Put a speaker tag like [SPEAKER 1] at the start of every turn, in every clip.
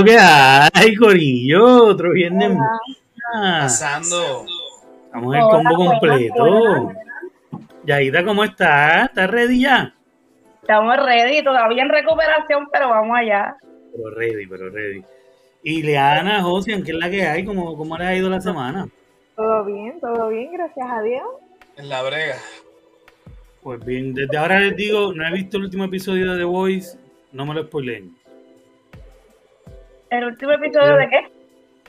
[SPEAKER 1] Lo que hay, Corillo, otro viernes
[SPEAKER 2] Pasando.
[SPEAKER 1] Vamos el combo completo. Yaida, ¿cómo estás? ¿Estás ready ya?
[SPEAKER 3] Estamos ready, todavía en recuperación, pero vamos allá.
[SPEAKER 1] Pero ready, pero ready. Y Leana, José, ¿qué es la que hay? ¿Cómo, cómo le ha ido la semana?
[SPEAKER 4] Todo bien, todo bien, gracias a Dios.
[SPEAKER 2] En la brega.
[SPEAKER 1] Pues bien, desde ahora les digo, no he visto el último episodio de The Voice, no me lo spoileen.
[SPEAKER 3] ¿El último episodio de qué?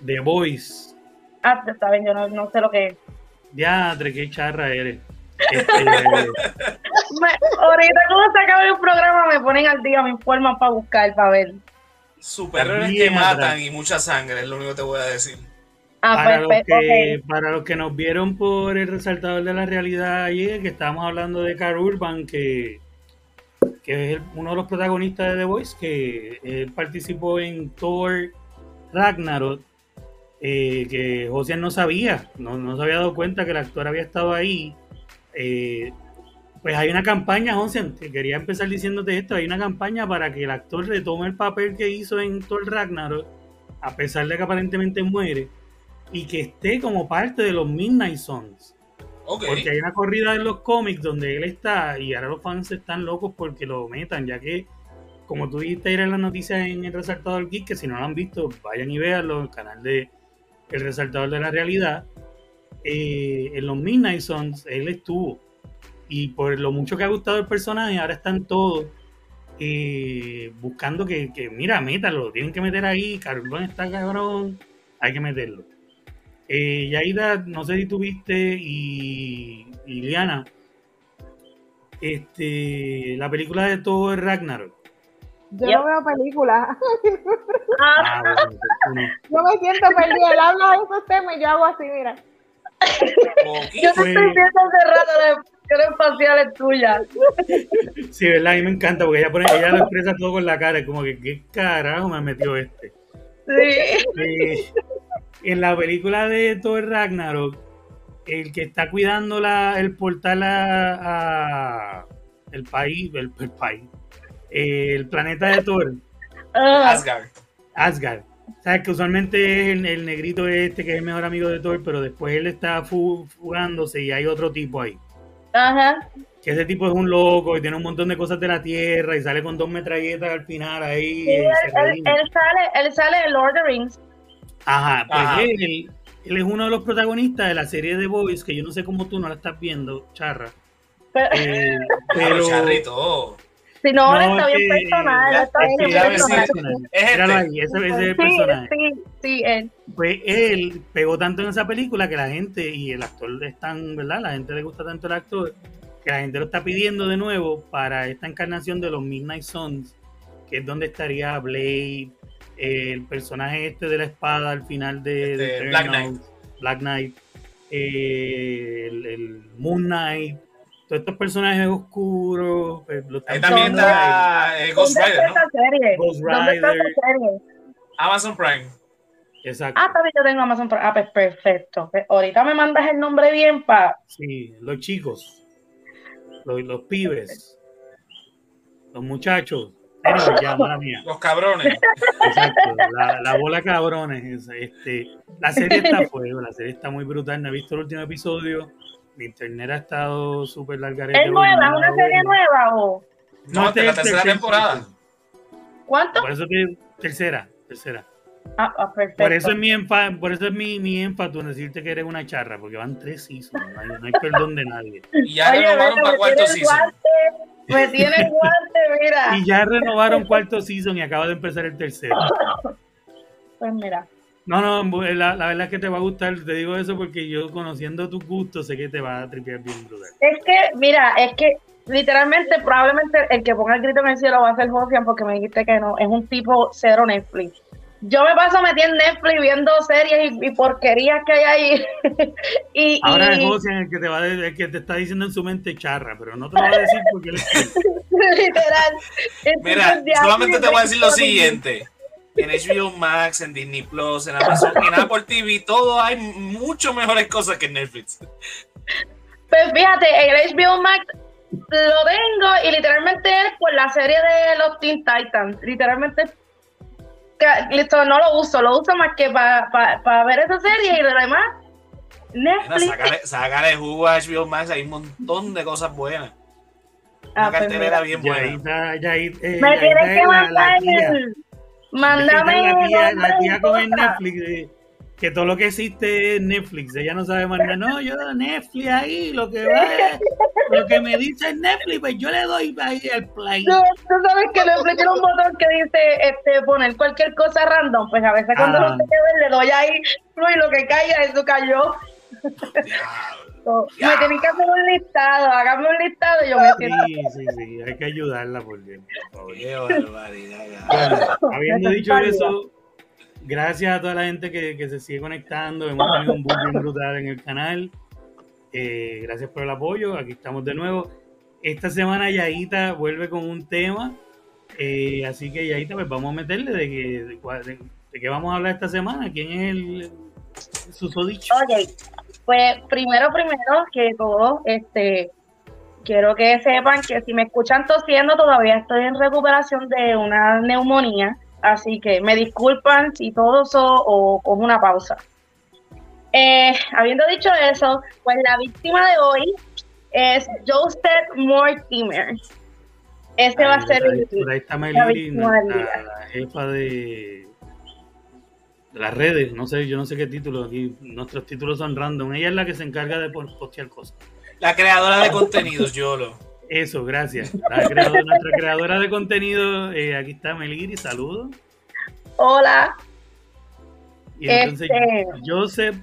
[SPEAKER 1] The Voice.
[SPEAKER 3] Ah, está bien, yo no, no sé lo que es.
[SPEAKER 1] Ya, qué charra eres. Este,
[SPEAKER 3] ahorita cuando se acabe el programa me ponen al día, me informan para buscar, para ver.
[SPEAKER 2] Superhéroes que matan y mucha sangre, es lo único que te voy a decir.
[SPEAKER 3] Ah,
[SPEAKER 1] para, los
[SPEAKER 3] perfecto,
[SPEAKER 1] que, para los que nos vieron por el resaltador de la realidad ayer, que estábamos hablando de Carl Urban, que, que es uno de los protagonistas de The Voice, que él participó en Thor Ragnarok, eh, que José no sabía, no, no, se había dado cuenta que el actor había estado ahí. Eh, pues hay una campaña, José, que quería empezar diciéndote esto, hay una campaña para que el actor retome el papel que hizo en Thor Ragnarok, a pesar de que aparentemente muere y que esté como parte de los Midnight Porque hay una corrida en los cómics donde él está y ahora los fans están locos porque lo metan, ya que, como tú dijiste ayer en las noticias en el Resaltador Geek, que si no lo han visto, vayan y véanlo el canal de El Resaltador de la Realidad. Eh, en los Midnight Suns él estuvo. Y por lo mucho que ha gustado el personaje, ahora están todos eh, buscando que, que, mira, métalo, tienen que meter ahí, Carbón está cabrón, hay que meterlo. Eh, Yaida, no sé si tuviste y, y Liana, este, la película de todo es Ragnarok.
[SPEAKER 4] Yo no veo películas.
[SPEAKER 1] Ah,
[SPEAKER 4] bueno, yo me siento perdida. Él habla de esos temas y yo hago así, mira.
[SPEAKER 3] yo te estoy viendo hace rato la expresión espacial es tuya.
[SPEAKER 1] Sí, ¿verdad? A mí me encanta porque ella, pone, ella lo expresa todo con la cara. Es como que, ¿qué carajo me metió este?
[SPEAKER 3] Sí.
[SPEAKER 1] En la película de Thor Ragnarok, el que está cuidando la, el portal a, a el país, el, el país, el planeta de Thor.
[SPEAKER 2] Asgard.
[SPEAKER 1] Asgard. Sabes que usualmente es el, el, negrito este que es el mejor amigo de Thor, pero después él está fugándose y hay otro tipo ahí.
[SPEAKER 3] Ajá.
[SPEAKER 1] Que ese tipo es un loco y tiene un montón de cosas de la tierra y sale con dos metralletas al final ahí.
[SPEAKER 3] Sí, él, él, él, sale, él sale en Lord of the Rings.
[SPEAKER 1] Ajá, pues Ajá. Él, él, es uno de los protagonistas de la serie de Boys, que yo no sé cómo tú no la estás viendo, Charra.
[SPEAKER 3] Pero,
[SPEAKER 1] eh,
[SPEAKER 2] pero Charrito.
[SPEAKER 3] Si no, no está bien personal. Está bien
[SPEAKER 2] personal.
[SPEAKER 1] Es este. ahí, ese, ese es el personaje.
[SPEAKER 3] Sí, sí, él.
[SPEAKER 1] Pues él pegó tanto en esa película que la gente, y el actor es tan, ¿verdad? La gente le gusta tanto el actor, que la gente lo está pidiendo de nuevo para esta encarnación de los Midnight Suns, que es donde estaría Blade, el personaje este de la espada al final de,
[SPEAKER 2] este,
[SPEAKER 1] de
[SPEAKER 2] Black Knight,
[SPEAKER 1] Black Knight eh, el, el, Moon Knight, todos estos personajes oscuros. Pues,
[SPEAKER 2] Ahí también está eh, Ghost Rider, ¿no?
[SPEAKER 3] Serie?
[SPEAKER 1] Ghost Rider.
[SPEAKER 2] Amazon Prime.
[SPEAKER 1] Exacto.
[SPEAKER 3] Ah, también yo tengo Amazon Prime. Ah, pues perfecto. Pues ahorita me mandas el nombre bien para.
[SPEAKER 1] Sí, los chicos, los, los pibes, los muchachos. Ya, mala mía.
[SPEAKER 2] Los cabrones.
[SPEAKER 1] Exacto, la, la, bola cabrones. Este, la serie está fuego, la serie está muy brutal. No he visto el último episodio. Mi internet ha estado súper larga.
[SPEAKER 3] ¿Es nueva? ¿Es una serie nueva o?
[SPEAKER 2] No, no de la tercera temporada.
[SPEAKER 3] ¿Cuánto?
[SPEAKER 1] Por eso que tercera, tercera.
[SPEAKER 3] Ah, ah, perfecto.
[SPEAKER 1] Por eso es mi enfa, por eso es mi, mi énfasis en decirte que eres una charra, porque van tres seasons, no hay, no hay perdón de nadie.
[SPEAKER 2] Y ya Oye, renovaron para cuarto season.
[SPEAKER 3] Me tiene guante, mira.
[SPEAKER 1] Y ya renovaron cuarto season y acaba de empezar el tercero.
[SPEAKER 3] Pues mira.
[SPEAKER 1] No, no, la, la, verdad es que te va a gustar, te digo eso porque yo conociendo tus gustos sé que te va a tripear bien brutal.
[SPEAKER 3] Es que, mira, es que literalmente probablemente el que ponga el grito en el cielo va a ser Josian porque me dijiste que no, es un tipo cero Netflix. Yo me paso metida en Netflix viendo series y, y porquerías que hay ahí. y,
[SPEAKER 1] Ahora
[SPEAKER 3] y...
[SPEAKER 1] es el que te va el que te está diciendo en su mente charra, pero no te lo va a decir porque es
[SPEAKER 3] Literal.
[SPEAKER 2] Mira, solamente te voy a decir lo siguiente. En HBO Max, en Disney Plus, en Amazon, en Apple TV, todo hay mucho mejores cosas que en Netflix.
[SPEAKER 3] Pues fíjate, en el HBO Max lo tengo y literalmente es por la serie de los Teen Titans. Literalmente ca- listo, no lo uso, lo uso más que para ver esa serie y lo demás. Netflix.
[SPEAKER 2] sácale, sácale jugo a HBO Max, hay un montón de cosas buenas. Una
[SPEAKER 3] Ah, pues
[SPEAKER 2] cartelera
[SPEAKER 3] mira.
[SPEAKER 2] bien buena.
[SPEAKER 1] Yaita, Yaita, eh,
[SPEAKER 3] Me tienes
[SPEAKER 1] es
[SPEAKER 3] que mandar el. Mándame
[SPEAKER 1] la
[SPEAKER 3] el
[SPEAKER 1] tía, la tía con el. Netflix. Que todo lo que existe es Netflix. Ella no sabe más nada. No, yo Netflix ahí, lo que va es- lo que me dice Netflix, pues yo le doy ahí el play.
[SPEAKER 3] Tú, tú sabes que Netflix tiene un botón que dice este, poner cualquier cosa random. Pues a veces cuando
[SPEAKER 1] Ah.
[SPEAKER 3] no sé qué ver, le doy ahí y lo que caiga, eso cayó. Me tienen que hacer un listado, hágame un listado y yo me siento.
[SPEAKER 1] Sí, sí, sí, hay que ayudarla por Dios, por favor.
[SPEAKER 2] Qué barbaridad.
[SPEAKER 1] Bueno, habiendo dicho eso, gracias a toda la gente que, que se sigue conectando. Hemos tenido un boom brutal en el canal. Eh, gracias por el apoyo. Aquí estamos de nuevo. Esta semana Yaita vuelve con un tema. eh, así que Yaita, pues vamos a meterle de, que, de, de- de qué vamos a hablar esta semana. ¿Quién es el, el susodicho?
[SPEAKER 3] Ok, pues primero, primero que todo, este, quiero que sepan que si me escuchan tosiendo, todavía estoy en recuperación de una neumonía, así que me disculpan si todo eso o cojo una pausa. Eh, habiendo dicho eso, pues la víctima de hoy es Joseph Mortimer. Este va a ser
[SPEAKER 1] ahí-
[SPEAKER 3] el,
[SPEAKER 1] por ahí está
[SPEAKER 3] la
[SPEAKER 1] Melody, jefa de, de las redes. No sé, yo no sé qué título. Aquí nuestros títulos son random. Ella es la que se encarga de postear cosas.
[SPEAKER 2] La creadora de contenidos, Yolo.
[SPEAKER 1] Eso, gracias. La creadora- nuestra creadora de contenido, eh, aquí está Melgiri, saludos.
[SPEAKER 3] Hola,
[SPEAKER 1] Y entonces,
[SPEAKER 3] Este-
[SPEAKER 1] Joseph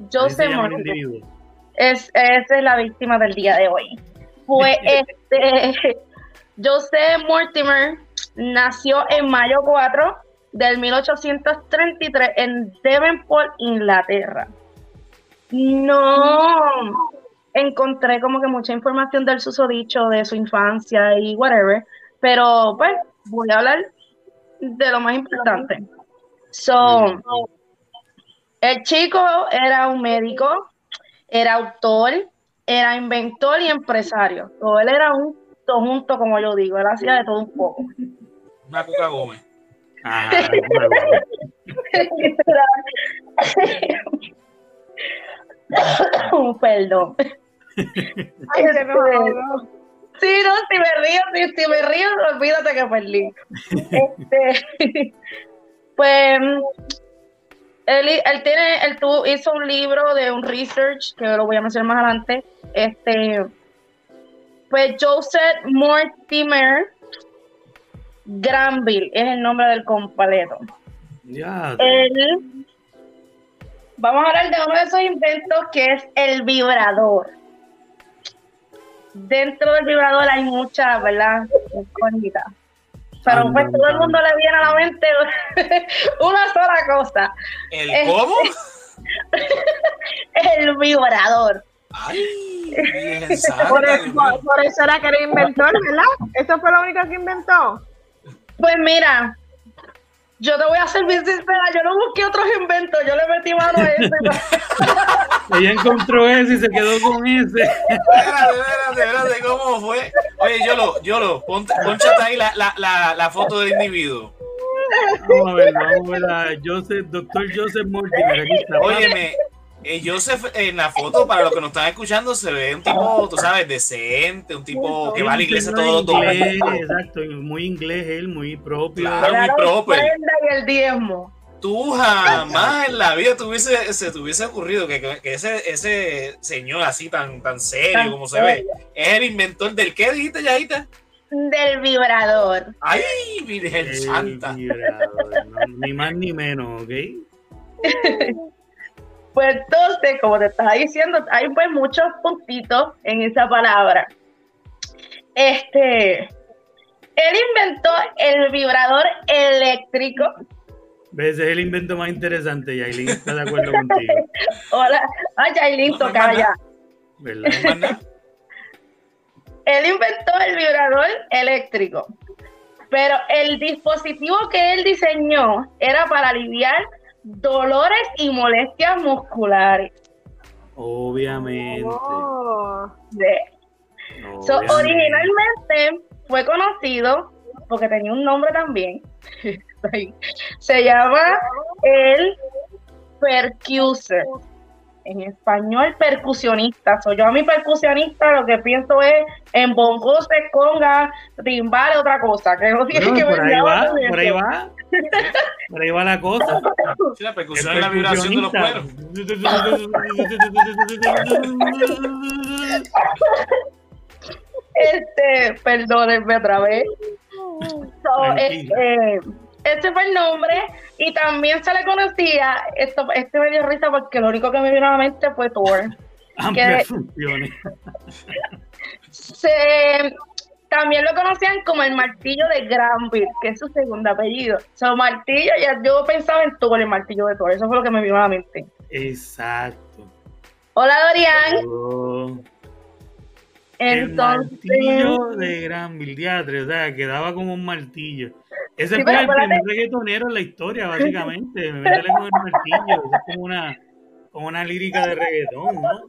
[SPEAKER 1] se
[SPEAKER 3] Joseph
[SPEAKER 1] individuo.
[SPEAKER 3] es, esa es la víctima del día de hoy. Pues este, Joseph Mortimer nació en mayo 4 del 1833 en Devonport, Inglaterra. No encontré como que mucha información del susodicho, de su infancia y whatever, pero pues voy a hablar de lo más importante. So, el chico era un médico, era autor, era inventor y empresario. So, él era un todo junto, como yo digo, él hacía de todo un poco.
[SPEAKER 2] Una cuca Gómez.
[SPEAKER 1] Bueno.
[SPEAKER 3] Perdón.
[SPEAKER 4] Ay, se nos ahogó.
[SPEAKER 3] Sí, no, si me río, si, si me río, olvídate que perdí. Este, pues él, él tiene, él tuvo- hizo un libro de un research que lo voy a mencionar más adelante. Este, pues Joseph Mortimer Granville es el nombre del completo.
[SPEAKER 1] Ya,
[SPEAKER 3] Él, vamos a hablar de uno de esos inventos que es el vibrador. Dentro del vibrador hay muchas, ¿verdad? Incógnitas. Pero pues todo el mundo le viene a la mente una sola cosa,
[SPEAKER 2] ¿El
[SPEAKER 3] Eh.
[SPEAKER 2] cómo?
[SPEAKER 3] el vibrador.
[SPEAKER 2] Ay,
[SPEAKER 4] eso, por eso era que era inventor, ¿verdad? ¿Eso fue lo único que inventó?
[SPEAKER 3] Pues mira, yo te voy a ser bien sincera, yo no busqué otros inventos, yo le metí mano a eso. y-
[SPEAKER 1] ella encontró ese y se quedó con ese.
[SPEAKER 2] Espérate, espérate, espérate, ¿cómo fue? Oye, Yolo, Yolo, ponte, ponchate ahí la, la, la, la foto del individuo.
[SPEAKER 1] Vamos a ver, vamos a ver a Joseph, doctor Joseph Mortimer. Aquí está.
[SPEAKER 2] Óyeme, eh, Joseph en la foto, para los que nos están escuchando, se ve un tipo, tú sabes, decente, un tipo que va a la iglesia
[SPEAKER 1] Inglés,
[SPEAKER 2] domingos.
[SPEAKER 1] Exacto, muy inglés él, muy propio.
[SPEAKER 2] Claro. muy
[SPEAKER 3] ofrenda y el diezmo.
[SPEAKER 2] Tú jamás en la vida tuviese, se te hubiese ocurrido que, que ese, ese señor así tan, tan serio
[SPEAKER 3] Tan
[SPEAKER 2] como se ve, es el inventor del qué dijiste, Yajita?
[SPEAKER 3] Del vibrador.
[SPEAKER 2] Ay, Virgen
[SPEAKER 1] El
[SPEAKER 2] Santa.
[SPEAKER 1] vibrador, no, ni más ni menos, ¿ok?
[SPEAKER 3] Pues entonces, como te estaba diciendo, hay pues muchos puntitos en esa palabra. Este, él inventó el vibrador eléctrico.
[SPEAKER 1] ¿Ves? Es el invento más interesante, Yailin está de acuerdo contigo,
[SPEAKER 3] Hola, ay, Yailin, toca ya.
[SPEAKER 1] ¿verdad?
[SPEAKER 3] Él inventó el vibrador eléctrico. Pero el dispositivo que él diseñó era para aliviar dolores y molestias musculares.
[SPEAKER 1] Obviamente.
[SPEAKER 4] Oh.
[SPEAKER 3] So, originalmente fue conocido porque tenía un nombre también. Se llama el percuser. En español, percusionista. Soy yo a mi percusionista lo que pienso es en bongos, conga, timbales, otra cosa. Que no tiene que
[SPEAKER 1] por,
[SPEAKER 3] ver
[SPEAKER 1] ahí va, por ahí va, por ahí va la cosa.
[SPEAKER 2] Sí, la percusión es la vibración de los cueros.
[SPEAKER 3] Este, perdónenme otra vez. So, este, este fue el nombre y también se le conocía, esto, este me dio risa porque lo único que me vino a la mente fue Thor.
[SPEAKER 1] Funciones.
[SPEAKER 3] Se, también lo conocían como el martillo de Granville, que es su segundo apellido. So, martillo, ya yo pensaba en Thor, el martillo de Thor, eso fue lo que me vino a la mente.
[SPEAKER 1] Exacto.
[SPEAKER 3] Hola Dorian,
[SPEAKER 1] Oh, el martillo de Gran Bildiatre, o sea, quedaba como un martillo. Ese
[SPEAKER 3] Sí,
[SPEAKER 1] fue el primer reggaetonero en la historia, básicamente. Métele con el martillo. eso Es como una, como una lírica de reggaetón, ¿no?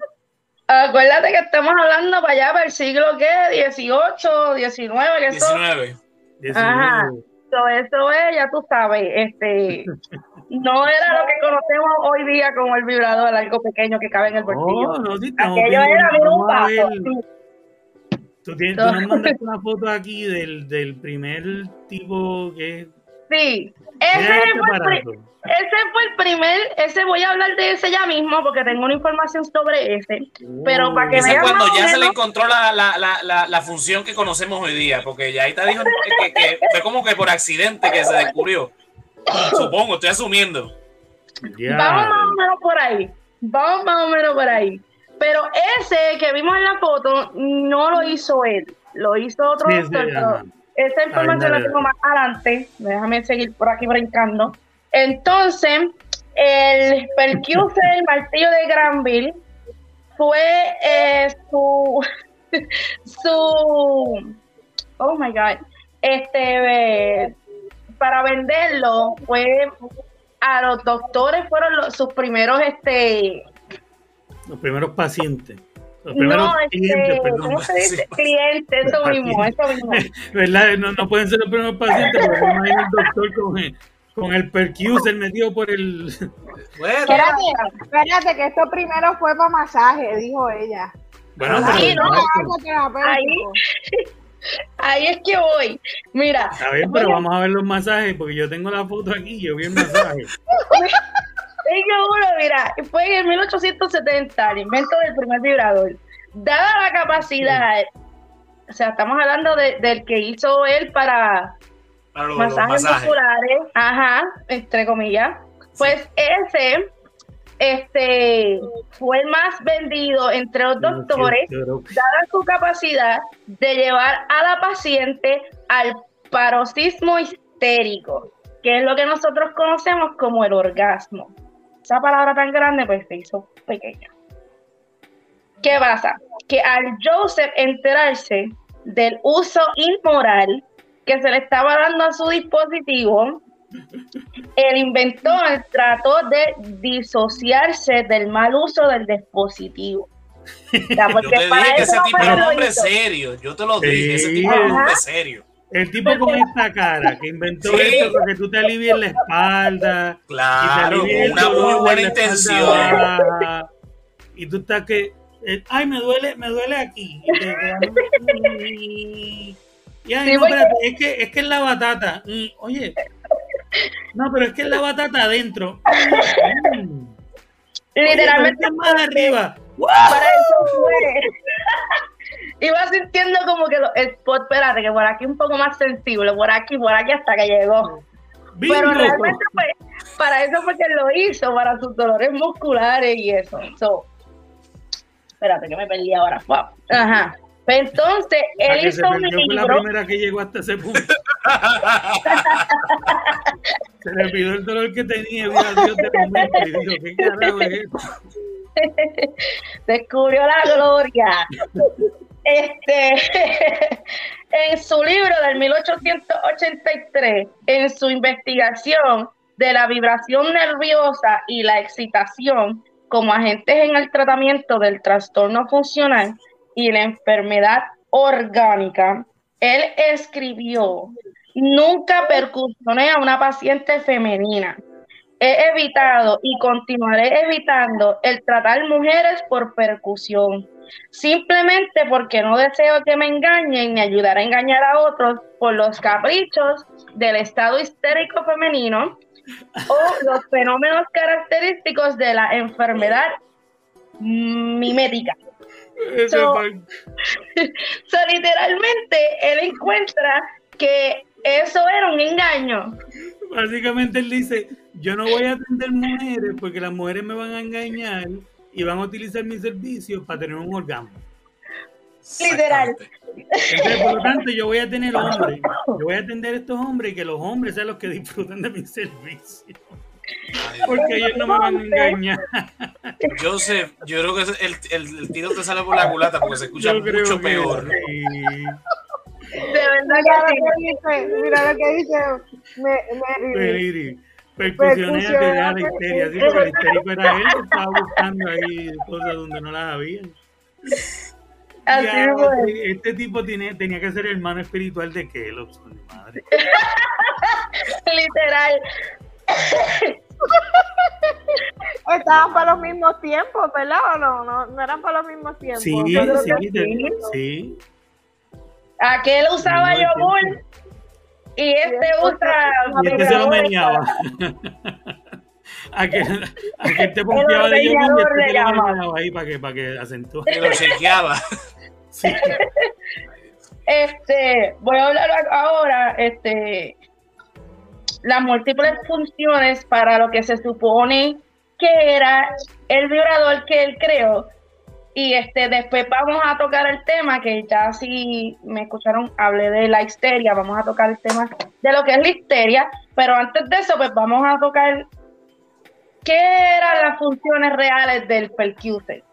[SPEAKER 3] Acuérdate que estamos hablando para allá, para el siglo que 18, 19, que eso,
[SPEAKER 2] 19.
[SPEAKER 3] Ajá. eso, eso es, ya tú sabes, este, no era lo que conocemos hoy día como el vibrador, algo pequeño que cabe en el bolsillo.
[SPEAKER 1] Oh, no, sí,
[SPEAKER 3] Aquello era un paso.
[SPEAKER 1] Tú, tienes, tú nos mandaste una foto aquí del, del primer tipo que
[SPEAKER 3] Sí, ese
[SPEAKER 1] este
[SPEAKER 3] fue, el ese fue el primer, ese voy a hablar de ese ya mismo porque tengo una información sobre ese. Pero para que
[SPEAKER 2] Ese es
[SPEAKER 3] vean
[SPEAKER 2] cuando ya se le
[SPEAKER 3] menos-
[SPEAKER 2] encontró la, la, la, la, la función que conocemos hoy día, porque ya ahí te dijo que, que fue como que por accidente que se descubrió. Supongo, estoy asumiendo.
[SPEAKER 1] Ya.
[SPEAKER 3] Vamos más o menos por ahí. Vamos más o menos por ahí. Pero ese que vimos en la foto no lo hizo él, lo hizo otro
[SPEAKER 1] Sí, sí,
[SPEAKER 3] doctor. pero esa información la tengo más adelante. Déjame seguir por aquí brincando. Entonces, el percuser, el martillo de Granville, fue eh, su, su, oh my God, este, eh, para venderlo fue a los doctores fueron los- sus primeros, este,
[SPEAKER 1] Los primeros pacientes. Los primeros
[SPEAKER 3] no, este,
[SPEAKER 1] clientes, perdón.
[SPEAKER 3] ¿cómo se dice?
[SPEAKER 2] Sí.
[SPEAKER 3] Clientes, eso mismo, eso mismo.
[SPEAKER 1] ¿Verdad? No, no pueden ser los primeros pacientes porque no hay un doctor con el, con el percuser metido por el.
[SPEAKER 2] Bueno,
[SPEAKER 4] Espérate, espérate, que esto primero fue para masaje, dijo ella.
[SPEAKER 1] Bueno,
[SPEAKER 2] Ah,
[SPEAKER 1] pero
[SPEAKER 3] sí, no,
[SPEAKER 4] terapéutico.
[SPEAKER 3] Ahí es que voy. Mira,
[SPEAKER 1] Está bien, pero vamos a ver los masajes porque yo tengo la foto aquí, yo vi el masaje.
[SPEAKER 3] Es que uno, mira, fue en el 1870 el invento del primer vibrador. Dada la capacidad, o sea, estamos hablando de- del que hizo él para
[SPEAKER 2] para los, los
[SPEAKER 3] masajes musculares, ajá, entre comillas. Pues ese, este, fue el más vendido entre los doctores, dada su capacidad de llevar a la paciente al paroxismo histérico, que es lo que nosotros conocemos como el orgasmo. Esa palabra tan grande, pues se hizo pequeña. ¿Qué pasa? Que al Joseph enterarse del uso inmoral que se le estaba dando a su dispositivo, el inventor trató de disociarse del mal uso del dispositivo. O sea,
[SPEAKER 2] Yo
[SPEAKER 3] porque
[SPEAKER 2] te
[SPEAKER 3] para
[SPEAKER 2] dije que ese tipo era un hombre serio. Yo te lo dije. Ese tipo era un hombre serio.
[SPEAKER 1] El tipo con esta cara que inventó
[SPEAKER 2] Sí.
[SPEAKER 1] esto para que tú te alivies la espalda. y te
[SPEAKER 2] Claro, con una muy buena intención.
[SPEAKER 1] baja. Y tú estás que, eh, ay, me duele, me duele aquí. Y, te quedas, y ay,
[SPEAKER 3] Sí,
[SPEAKER 1] no, espérate, es que, es que es la batata. Y, oye, no, pero es que es la batata adentro. Mm. Oye,
[SPEAKER 3] Literalmente
[SPEAKER 1] es más arriba.
[SPEAKER 3] para eso fue. Iba sintiendo como que lo- el spot, espérate, que por aquí un poco más sensible, por aquí, por aquí hasta que llegó.
[SPEAKER 1] Bingo.
[SPEAKER 3] Pero realmente fue, para eso fue que lo hizo, para sus dolores musculares y eso. So, espérate que me perdí ahora. Wow. Ajá. Pues entonces, él
[SPEAKER 1] que
[SPEAKER 3] hizo un
[SPEAKER 1] fue la
[SPEAKER 3] libro.
[SPEAKER 1] primera que llegó hasta ese punto. se le pidió el dolor que tenía y Dios de momento y dijo, ¿qué carajo es esto?
[SPEAKER 3] descubrió la gloria. Este, en su libro del 1883, en su investigación de la vibración nerviosa y la excitación como agentes en el tratamiento del trastorno funcional y la enfermedad orgánica, él escribió Nunca percusioné a una paciente femenina. He evitado y continuaré evitando el tratar mujeres por percusión, simplemente porque no deseo que me engañen ni ayudar a engañar a otros por los caprichos del estado histérico femenino o los fenómenos característicos de la enfermedad mimética. So, so, literalmente él encuentra que eso era un engaño.
[SPEAKER 1] Básicamente él dice, yo no voy a atender mujeres porque las mujeres me van a engañar y van a utilizar mis servicios para tener un orgasmo.
[SPEAKER 3] Literal.
[SPEAKER 1] Entonces, por lo tanto, yo voy a tener hombres. Yo voy a atender a estos hombres y que los hombres sean los que disfruten de mis servicios. Porque ellos no me van a engañar.
[SPEAKER 2] Joseph, yo creo que el, el, el tiro te sale por la culata porque se escucha mucho peor.
[SPEAKER 3] Sí. De verdad que sí.
[SPEAKER 4] dice, mira lo que dice me,
[SPEAKER 1] Periri. Percusiones de la histeria. Sí, porque el histérico era él estaba buscando ahí cosas donde no las había.
[SPEAKER 3] Así
[SPEAKER 1] Ya, este, tipo tiene, tenía que ser hermano espiritual de Kellogg, mi madre.
[SPEAKER 3] Literal.
[SPEAKER 4] Estaban para los mismos tiempos, ¿verdad? ¿O no? No, no eran para los mismos tiempos.
[SPEAKER 1] Sí, sí,
[SPEAKER 3] sí.
[SPEAKER 1] sí.
[SPEAKER 3] Aquel usaba yogur. Y este usa.
[SPEAKER 1] Y este se lo meñaba. Aquel, aquel te pompeaba de yogur y
[SPEAKER 3] ordeñador
[SPEAKER 1] este lo meñaba ahí para que, para que acentúe.
[SPEAKER 2] Que lo chequeaba.
[SPEAKER 1] Sí.
[SPEAKER 3] Este, voy a hablar ahora, este, las múltiples funciones para lo que se supone que era el vibrador que él creó. Y este, después vamos a tocar el tema, que ya si me escucharon, hablé de la histeria, vamos a tocar el tema de lo que es la histeria, pero antes de eso, pues vamos a tocar qué eran las funciones reales del percuser.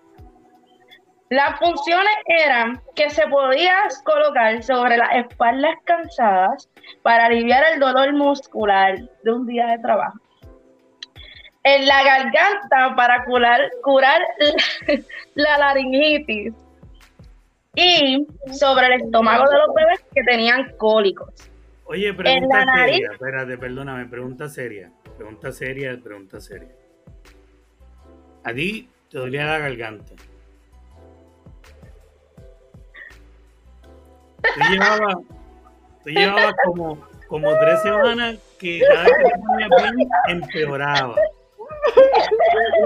[SPEAKER 3] Las funciones eran que se podía colocar sobre las espaldas cansadas para aliviar el dolor muscular de un día de trabajo. En la garganta para curar, curar la laringitis. Y sobre el estómago de los bebés que tenían cólicos.
[SPEAKER 1] Oye, pregunta seria. Espérate, perdóname, pregunta seria. Pregunta seria, pregunta seria. A ti te dolía la garganta. Tú llevabas, tú llevabas como, como tres semanas que cada vez que te ponías bien empeoraba.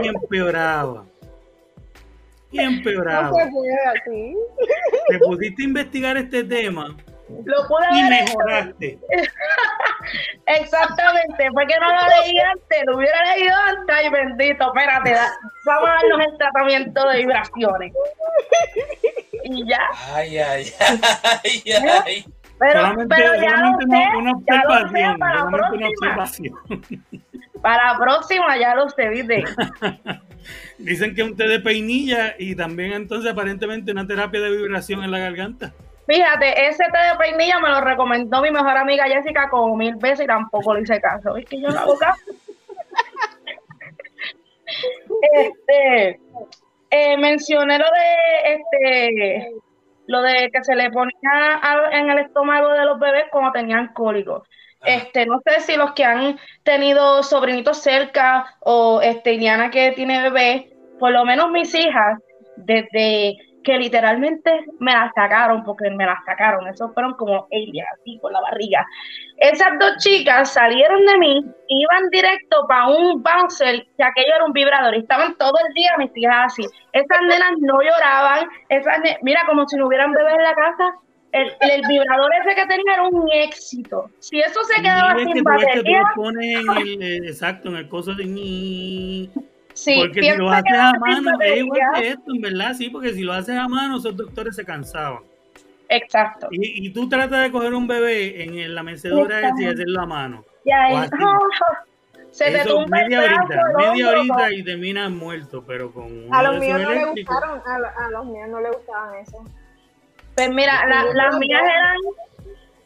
[SPEAKER 1] Y empeoraba. Y
[SPEAKER 4] No
[SPEAKER 1] empeoraba.
[SPEAKER 4] se puede así.
[SPEAKER 1] Te pusiste a investigar este tema
[SPEAKER 3] Lo pude
[SPEAKER 1] y
[SPEAKER 3] haber
[SPEAKER 1] mejoraste.
[SPEAKER 3] Exactamente, fue que no lo leí antes, lo hubiera leído antes, ay bendito, espérate, da- vamos a darnos el tratamiento de vibraciones. Y ya,
[SPEAKER 2] Ay, ay, ay, ay.
[SPEAKER 3] pero,
[SPEAKER 1] solamente
[SPEAKER 3] pero ya lo
[SPEAKER 1] solamente
[SPEAKER 3] sé,
[SPEAKER 1] una, una
[SPEAKER 3] ya lo sé
[SPEAKER 1] observación.
[SPEAKER 3] para la
[SPEAKER 1] solamente una observación.
[SPEAKER 3] para la próxima ya lo sé, ¿viste?
[SPEAKER 1] Dicen que un té de peinilla y también entonces aparentemente una terapia de vibración en la garganta.
[SPEAKER 3] Fíjate, ese té de peinilla me lo recomendó mi mejor amiga Jessica como mil veces y tampoco le hice caso, es que yo no hago caso. Este, eh, mencioné lo de este lo de que se le ponía a- en el estómago de los bebés cuando tenían cólicos. Este, no sé si los que han tenido sobrinitos cerca o este Iliana que tiene bebé, por lo menos mis hijas, desde que literalmente me las sacaron, porque me las sacaron, esos fueron como aliens, así con la barriga. Esas dos chicas salieron de mí, iban directo para un bouncer, que aquello era un vibrador, y estaban todo el día mis hijas así. Esas nenas no lloraban, esas mira, como si no hubieran bebés en la casa. El, el vibrador ese que tenía era un éxito. Si eso se quedaba sin
[SPEAKER 1] que
[SPEAKER 3] batería,
[SPEAKER 1] en el, eh, exacto, en el coso de ñi.
[SPEAKER 3] sí,
[SPEAKER 1] Porque si lo haces a mano, es igual que esto, en verdad, sí, porque si lo haces a mano, esos doctores se cansaban.
[SPEAKER 3] Exacto.
[SPEAKER 1] Y, y tú tratas de coger un bebé en el- la mecedora y hacerlo a mano.
[SPEAKER 3] Ya,
[SPEAKER 1] así.
[SPEAKER 3] se te
[SPEAKER 1] Eso,
[SPEAKER 3] tumba
[SPEAKER 1] media horita, media horita y terminas muerto, pero con
[SPEAKER 4] A los míos no le gustaron, a, a los míos no le gustaban eso.
[SPEAKER 3] Pues mira, la- las mías eran,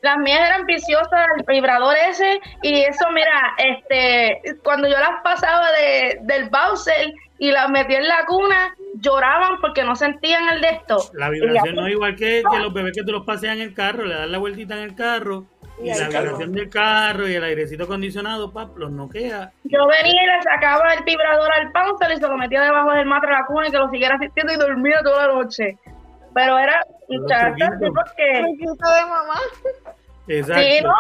[SPEAKER 3] las mías eran viciosas, el vibrador ese, y eso, mira, este, cuando yo las pasaba de, del Bowser y las metí en la cuna, lloraban porque no sentían el de esto.
[SPEAKER 1] La vibración
[SPEAKER 3] ya,
[SPEAKER 1] no es igual que, que los bebés que tú los paseas en el carro, le das la vueltita en el carro Y la vibración del carro y el airecito acondicionado, pap, los noquea.
[SPEAKER 3] Yo venía y le sacaba el vibrador al bouncer y se lo metía debajo del matre de la cuna y que lo siguiera asistiendo y dormía toda la noche. Pero era muchacha, sí, porque...
[SPEAKER 4] de mamá.
[SPEAKER 1] Exacto.
[SPEAKER 3] Sí, no,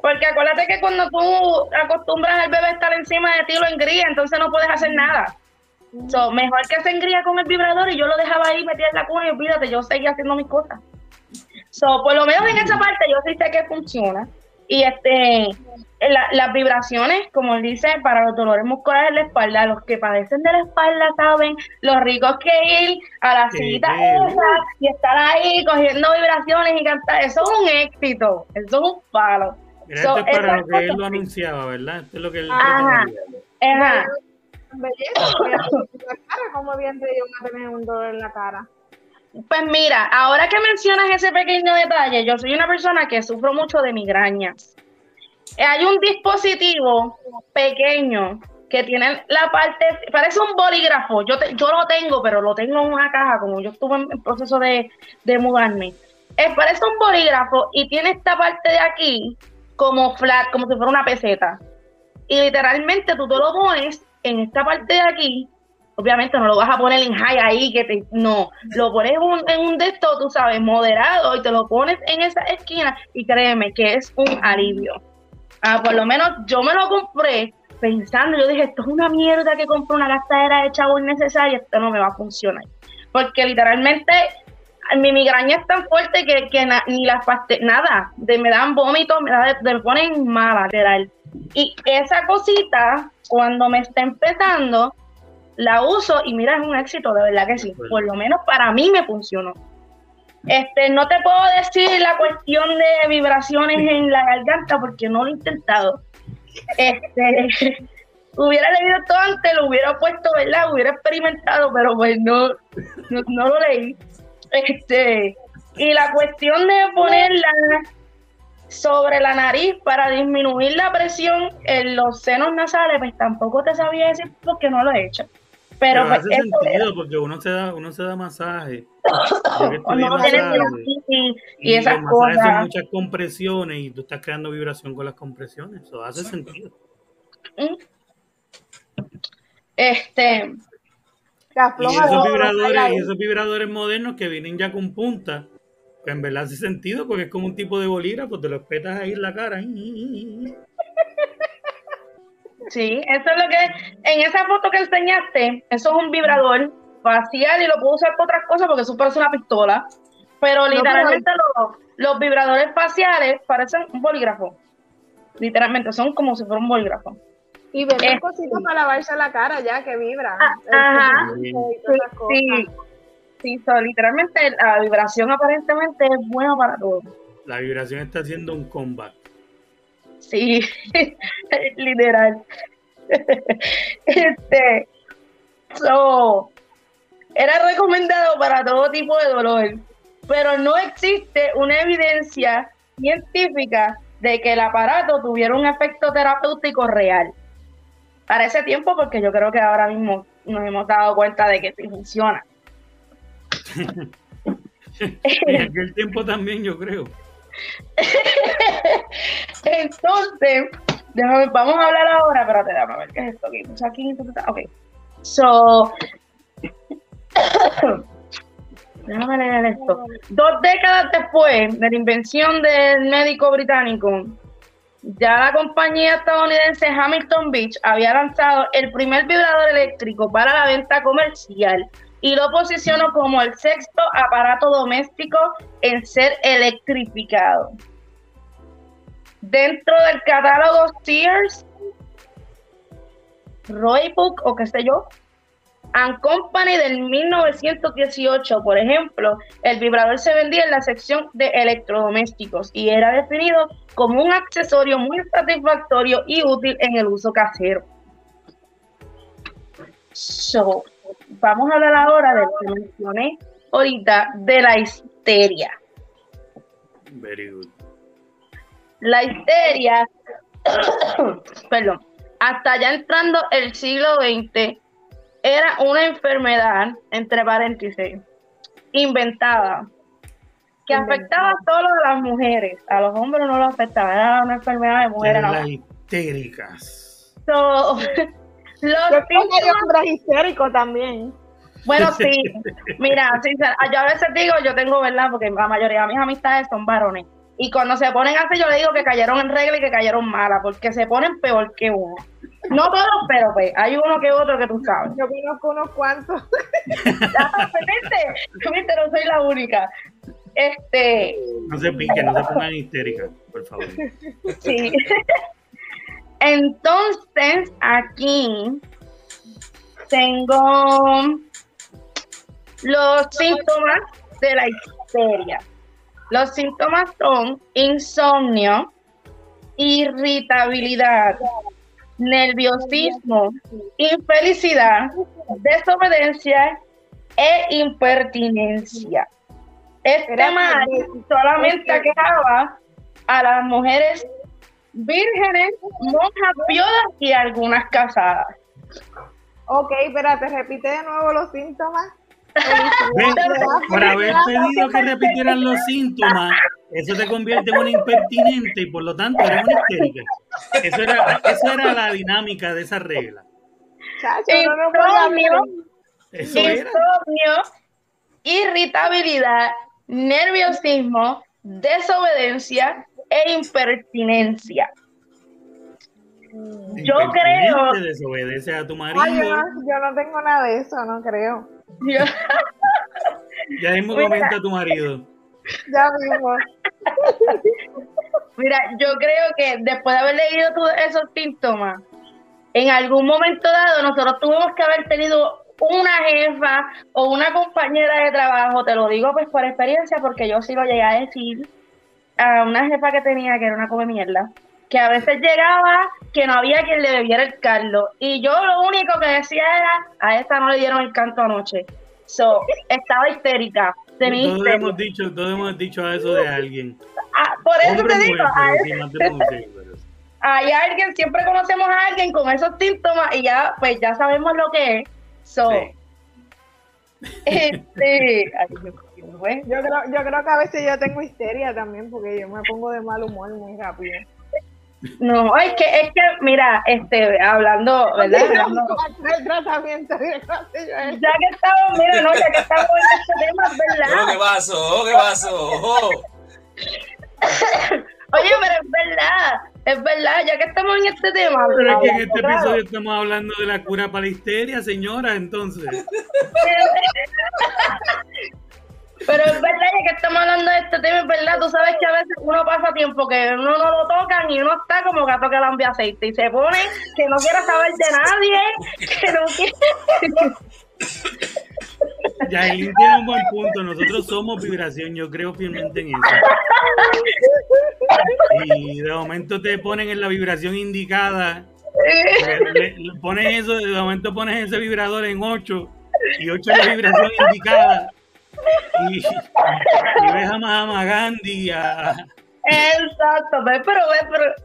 [SPEAKER 3] porque acuérdate que cuando tú acostumbras al bebé a estar encima de ti lo engría, entonces no puedes hacer nada. So, mejor que se engría con el vibrador y yo lo dejaba ahí metida en la cuna y olvídate, yo seguía haciendo mis cosas. So, por lo menos en esa parte yo sí sé que funciona. Y este, la- las vibraciones, como él dice, para los dolores musculares de la espalda, los que padecen de la espalda saben lo ricos que ir a la cita
[SPEAKER 1] sí.
[SPEAKER 3] esa y estar ahí cogiendo vibraciones y cantar. Eso es un éxito, eso es un palo. So,
[SPEAKER 1] esto es para lo que él lo anunciaba, ¿verdad? Esto es lo que él
[SPEAKER 3] Ajá. Ajá.
[SPEAKER 4] Belleza, la cara, ¿cómo bien te yo a tener un dolor en la cara?
[SPEAKER 3] Pues mira, ahora que mencionas ese pequeño detalle, yo soy una persona que sufro mucho de migrañas. Eh, Hay un dispositivo pequeño que tiene la parte, parece un bolígrafo, yo, te- yo lo tengo, pero lo tengo en una caja, como yo estuve en proceso de, de mudarme. Eh, parece un bolígrafo y tiene esta parte de aquí como flat, como si fuera una peseta. Y literalmente tú te lo pones en esta parte de aquí obviamente no lo vas a poner en high ahí, que te, no, lo pones en un, en un de estos, tú sabes, moderado y te lo pones en esa esquina y créeme que es un alivio. Ah, por lo menos yo me lo compré pensando, yo dije, esto es una mierda que compré una gastadera de chavo innecesaria, esto no me va a funcionar. Porque literalmente mi migraña es tan fuerte que, que ni las pastillas, nada, de, me dan vómitos, me, da, me ponen mala, literal. Y esa cosita, cuando me está empezando, la uso y mira, es un éxito, de verdad que sí. Por lo menos para mí me funcionó. Este, no te puedo decir la cuestión de vibraciones en la garganta porque no lo he intentado. Este, hubiera leído todo antes, lo hubiera puesto, ¿verdad? Hubiera experimentado, pero pues no, no, no lo leí. Este, y la cuestión de ponerla sobre la nariz para disminuir la presión en los senos nasales, pues tampoco te sabía decir porque no lo he hecho. Pero,
[SPEAKER 1] Pero hace sentido porque uno se da, uno se da masaje.
[SPEAKER 3] No
[SPEAKER 1] masaje,
[SPEAKER 3] y,
[SPEAKER 1] y
[SPEAKER 3] esas
[SPEAKER 1] los masajes son
[SPEAKER 3] cosas.
[SPEAKER 1] muchas compresiones y tú estás creando vibración con las compresiones. Eso hace sentido.
[SPEAKER 3] Este,
[SPEAKER 4] Que
[SPEAKER 1] Y esos vibradores, y esos vibradores modernos que vienen ya con punta, pues en verdad hace sentido porque es como un tipo de bolígrafo, te lo espetas ahí en la cara.
[SPEAKER 3] Sí, eso es lo que, en esa foto que enseñaste, eso es un vibrador facial y lo puedo usar para otras cosas porque eso parece una pistola. Pero literalmente los, los vibradores faciales parecen un bolígrafo. Literalmente, son como si fuera un bolígrafo.
[SPEAKER 4] Y venden
[SPEAKER 3] Eh,
[SPEAKER 4] cositas para lavarse la cara ya que vibran.
[SPEAKER 3] Ah,
[SPEAKER 4] El
[SPEAKER 3] ajá.
[SPEAKER 4] cosas.
[SPEAKER 3] Sí, sí, so, literalmente la vibración aparentemente es buena para todo.
[SPEAKER 1] La vibración está haciendo un comeback.
[SPEAKER 3] Sí, literal. este, so, era recomendado para todo tipo de dolor, pero no existe una evidencia científica de que el aparato tuviera un efecto terapéutico real. Para ese tiempo, porque yo creo que ahora mismo nos hemos dado cuenta de que sí funciona.
[SPEAKER 1] En aquel tiempo también, yo creo.
[SPEAKER 3] Entonces, déjame, vamos a hablar ahora, espérate, déjame ver qué es esto aquí. Aquí, ok. So, déjame leer esto. Dos décadas después de la invención del médico británico, ya la compañía estadounidense Hamilton Beach había lanzado el primer vibrador eléctrico para la venta comercial y lo posicionó como el sexto aparato doméstico en ser electrificado. Dentro del catálogo Sears, Roybook o qué sé yo, and Company del 1918, por ejemplo, el vibrador se vendía en la sección de electrodomésticos y era definido como un accesorio muy satisfactorio y útil en el uso casero. So, vamos a hablar ahora del que mencioné ahorita, de la histeria.
[SPEAKER 1] Very good.
[SPEAKER 3] La histeria, perdón, hasta ya entrando el siglo XX, era una enfermedad, entre paréntesis, inventada, que afectaba solo a las mujeres, a los hombres no lo afectaba, era una enfermedad de mujeres.
[SPEAKER 1] Las histéricas.
[SPEAKER 3] So, los
[SPEAKER 4] Yo creo que hombres histéricos también.
[SPEAKER 3] bueno, sí, mira, sincera- yo a veces digo, yo tengo verdad, porque la mayoría de mis amistades son varones. Y cuando se ponen así, yo le digo que cayeron en regla y que cayeron malas, porque se ponen peor que uno. No todos, pero pues, hay uno que otro que tú sabes.
[SPEAKER 4] Yo conozco unos cuantos.
[SPEAKER 3] ¿Viste? No soy la única. Este,
[SPEAKER 1] No se piquen, no se pongan histéricas, por favor.
[SPEAKER 3] sí. Entonces, aquí tengo los síntomas de la histeria. Los síntomas son insomnio, irritabilidad, nerviosismo, infelicidad, desobediencia e impertinencia. Este mal solamente aquejaba a las mujeres vírgenes, monjas viudas y algunas casadas.
[SPEAKER 4] Ok, espérate, repite de nuevo los síntomas.
[SPEAKER 1] Por haber pedido que repitieran los síntomas, eso te convierte en una impertinente y por lo tanto eres una histérica. Eso era, eso era la dinámica de esa regla.
[SPEAKER 4] Chacho, no voy a
[SPEAKER 3] insomnio, irritabilidad, nerviosismo, desobediencia e impertinencia. Yo creo-
[SPEAKER 1] desobedeces a tu
[SPEAKER 4] Ay,
[SPEAKER 1] marido.
[SPEAKER 4] yo, no, yo no tengo nada de eso, no creo.
[SPEAKER 3] Yo-
[SPEAKER 1] Ya mismo
[SPEAKER 3] Mira.
[SPEAKER 1] comenta a tu marido.
[SPEAKER 4] Ya vimos.
[SPEAKER 3] Mira, yo creo que después de haber leído todos esos síntomas, en algún momento dado nosotros tuvimos que haber tenido una jefa o una compañera de trabajo, te lo digo pues por experiencia, porque yo sí lo llegué a decir a una jefa que tenía que era una come mierda, que a veces llegaba que no había quien le bebiera el caldo y yo lo único que decía era a esta no le dieron el canto anoche. So, estaba histérica, tenía
[SPEAKER 1] Todos hemos dicho, todos hemos dicho eso de alguien.
[SPEAKER 3] Ah, por eso
[SPEAKER 1] Hombre
[SPEAKER 3] te digo,
[SPEAKER 1] mujer,
[SPEAKER 3] hay alguien, siempre conocemos a alguien con esos síntomas y ya, pues ya sabemos lo que es. So,
[SPEAKER 1] Sí.
[SPEAKER 3] este, ay, Güey.
[SPEAKER 4] Yo creo, yo creo que a veces yo tengo histeria también porque yo me pongo de mal humor muy rápido.
[SPEAKER 3] no, es que, es que, mira, este, hablando, ¿verdad? Hablando-
[SPEAKER 4] El tratamiento yo
[SPEAKER 3] ya que estamos, mira, no, ya que estamos en este tema, es
[SPEAKER 2] Oh, ¿Qué
[SPEAKER 3] ¿verdad?
[SPEAKER 2] pasó? ¿Qué pasó? Oh.
[SPEAKER 3] Oye, pero es verdad, es verdad, ya que estamos en este tema.
[SPEAKER 1] Pero es que en este
[SPEAKER 3] claro.
[SPEAKER 1] episodio estamos hablando de la cura para la histeria, señora, entonces.
[SPEAKER 3] Pero es verdad, ya que estamos hablando de este tema, es verdad, tú sabes que a veces uno pasa tiempo que uno no lo tocan y uno está como gato que lambe aceite y se pone que no quiere saber de nadie, que no quiere...
[SPEAKER 1] Yailin tiene un buen punto. Nosotros somos vibración, yo creo fielmente en eso. Y de momento te ponen en la vibración indicada. le- pones eso, de momento pones ese vibrador en 8 y 8 es la vibración indicada. Y, y ves a Mahama Gandhi, a,
[SPEAKER 3] Exacto, pero,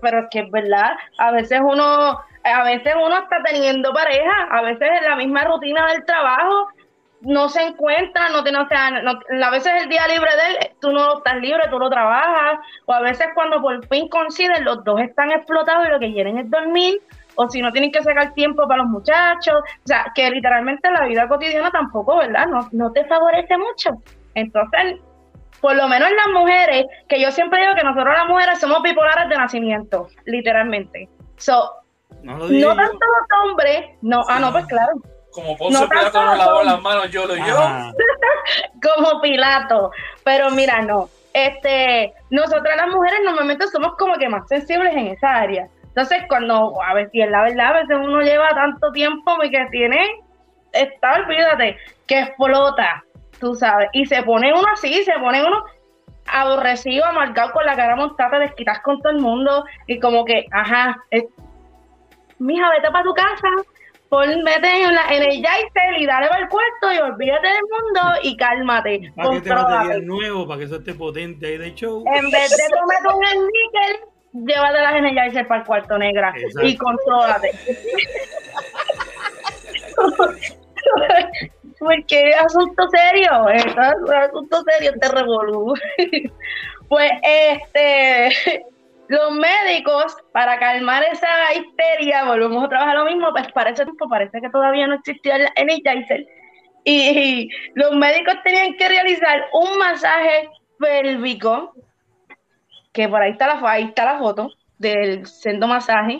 [SPEAKER 3] pero, es que es verdad, a veces uno, a veces uno está teniendo pareja, a veces en la misma rutina del trabajo no se encuentra, no tiene, o sea, no- a veces el día libre de él, tú no estás libre, tú no trabajas, o a veces cuando por fin coinciden, los dos están explotados y lo que quieren es dormir, o si no tienen que sacar tiempo para los muchachos, o sea, que literalmente la vida cotidiana tampoco, ¿verdad? No, no te favorece mucho. Entonces, por lo menos las mujeres, que yo siempre digo que nosotros las mujeres somos bipolares de nacimiento, literalmente. So,
[SPEAKER 1] no lo digo
[SPEAKER 3] no tanto los hombres, no, ah, no, pues claro,
[SPEAKER 2] Como Poncio
[SPEAKER 3] No
[SPEAKER 2] Pilato nos lavó las manos, yo lo yo.
[SPEAKER 3] Como Pilato, pero mira, no, este, nosotras las mujeres normalmente somos como que más sensibles en esa área. Entonces, cuando, a ver, si es la verdad, a veces uno lleva tanto tiempo y que tiene, está, olvídate, que explota, tú sabes, y se pone uno así, se pone uno aborrecido, amargado con la cara montada, te desquitas con todo el mundo y como que, ajá, es, mija, vete para tu casa, pon, vete en, la, en el Yaitel y dale para el cuarto y olvídate del mundo y cálmate,
[SPEAKER 1] Para que te material nuevo, para que eso esté potente ahí de show.
[SPEAKER 3] En vez de comer un níquel, llévatelas en el Yaitel para el cuarto negra y
[SPEAKER 1] Exacto.
[SPEAKER 3] contrólate. porque es asunto serio, es asunto serio este revolú. pues este, los médicos, para calmar esa histeria, volvemos a trabajar lo mismo, pues para ese tiempo parece que todavía no existía el Energizer. Y, los médicos tenían que realizar un masaje pélvico, que por ahí está la, ahí está la foto del sendo masaje.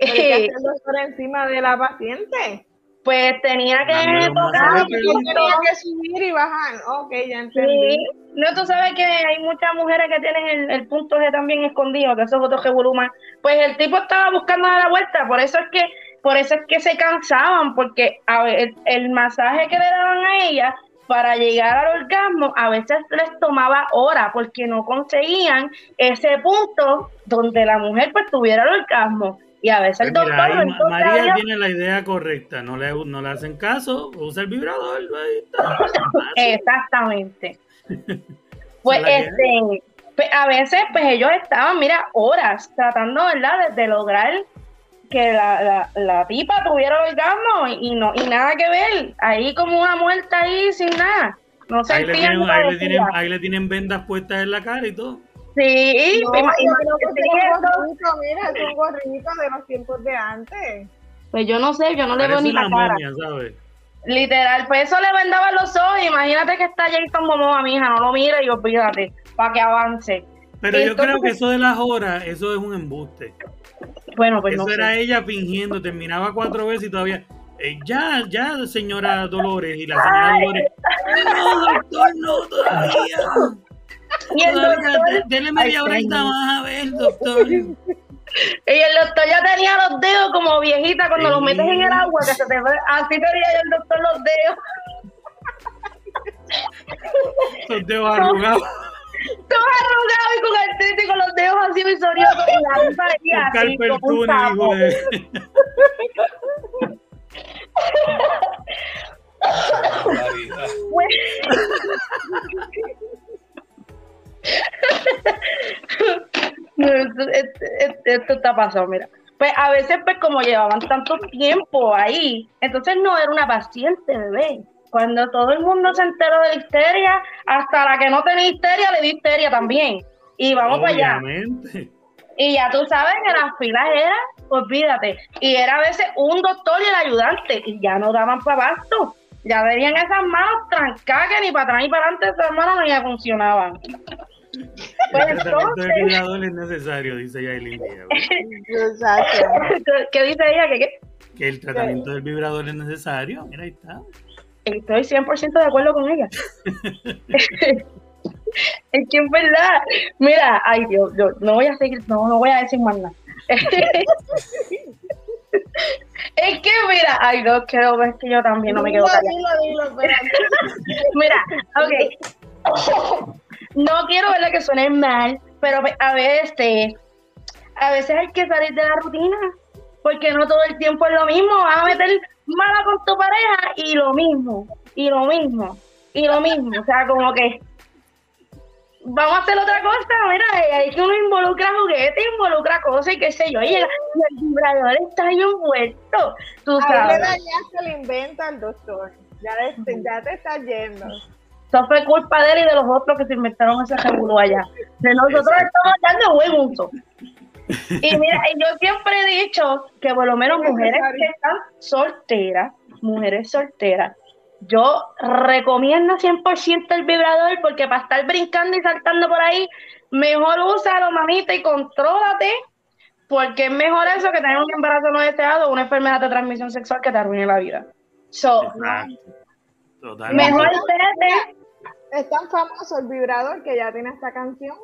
[SPEAKER 4] por encima de la paciente?
[SPEAKER 3] Pues tenía que
[SPEAKER 4] tocar, tenía que subir y bajar. Ok, ya entendí.
[SPEAKER 3] No, tú sabes que hay muchas mujeres que tienen el, punto G también escondido, que esos otros volumen. Pues el tipo estaba buscando a la vuelta, por eso es que, por eso es que se cansaban, porque a ver, el, masaje que le daban a ella para llegar al orgasmo a veces les tomaba horas porque no conseguían ese punto donde la mujer pues tuviera el orgasmo. Y a veces el pues
[SPEAKER 1] doctor. María tiene la idea correcta, no le, no le hacen caso, usa el vibrador.
[SPEAKER 3] Exactamente. pues este, pues, a veces, pues ellos estaban, mira, horas tratando, ¿verdad?, de, lograr que la, la, la, tipa tuviera orgasmo y, no y nada que ver. Ahí como una muerta ahí sin nada. No
[SPEAKER 1] ahí, le tienen, ahí, le tienen, ahí le tienen vendas puestas en la cara y todo.
[SPEAKER 3] Sí,
[SPEAKER 4] no, mira, es un gorrito de los tiempos de antes.
[SPEAKER 3] Pues yo no sé, yo no le veo ni la cara. Literal, pues eso le vendaba los ojos. Imagínate que está Jason Momoa, mi hija, no lo mire y olvídate, para que avance.
[SPEAKER 1] Pero yo creo que eso de las horas, eso es un embuste.
[SPEAKER 3] Bueno, pues
[SPEAKER 1] eso
[SPEAKER 3] no
[SPEAKER 1] era ella fingiendo, terminaba cuatro veces y todavía. Eh, ya, ya, señora Dolores. Y la señora Dolores. No, doctor, no, todavía. Y el doctor, Dele media horita más a ver, doctor.
[SPEAKER 3] Y el doctor ya tenía los dedos como viejita cuando los metes en el agua, que se te así tenía el doctor los dedos.
[SPEAKER 1] Los dedos arrugados.
[SPEAKER 3] Todos arrugados y con el y con los dedos así visoriosos y la parecía así como un sapo. esto, está pasado, mira. Pues a veces, pues como llevaban tanto tiempo ahí, entonces no era una paciente, bebé. Cuando todo el mundo se enteró de la histeria, hasta la que no tenía histeria le di histeria también. Y vamos para allá. Y ya tú sabes que las filas eran, olvídate, y era a veces un doctor y el ayudante, y ya no daban para abasto. Ya venían esas manos trancadas que ni para atrás ni para adelante esas manos no ya funcionaban.
[SPEAKER 1] Pues el tratamiento del vibrador es necesario, dice Yailin
[SPEAKER 3] Exacto. ¿Qué dice ella? ¿Qué, qué?
[SPEAKER 1] Que el tratamiento del vibrador es necesario. Mira, ahí está.
[SPEAKER 3] Estoy 100% de acuerdo con ella. es que en verdad, mira, ay Dios, yo no voy a seguir, no, no voy a decir más nada. es que mira, ay no, quiero ver que yo también no me quedo callada. mira, ok no quiero verle que suene mal, pero a veces, a veces hay que salir de la rutina, porque no todo el tiempo es lo mismo, vas a meter mala con tu pareja y lo mismo, y lo mismo, y lo mismo, o sea, como que vamos a hacer otra cosa, mira, hay que uno involucra juguete, involucra cosas y qué sé yo, y el, vibrador está ahí envuelto, tú sabes.
[SPEAKER 4] Ahí le se le inventa al doctor, ya, ya te estás yendo.
[SPEAKER 3] Eso fue culpa de él y de los otros que se inventaron ese revuelo allá. De nosotros estamos dando buen uso. Y mira, yo siempre he dicho que por lo menos mujeres que están solteras, mujeres solteras, yo recomiendo 100% el vibrador porque para estar brincando y saltando por ahí, mejor úsalo, mamita, y contrólate, porque es mejor eso que tener un embarazo no deseado o una enfermedad de transmisión sexual que te arruine la vida. So, mejor
[SPEAKER 4] es tan famoso el vibrador que ya tiene esta canción.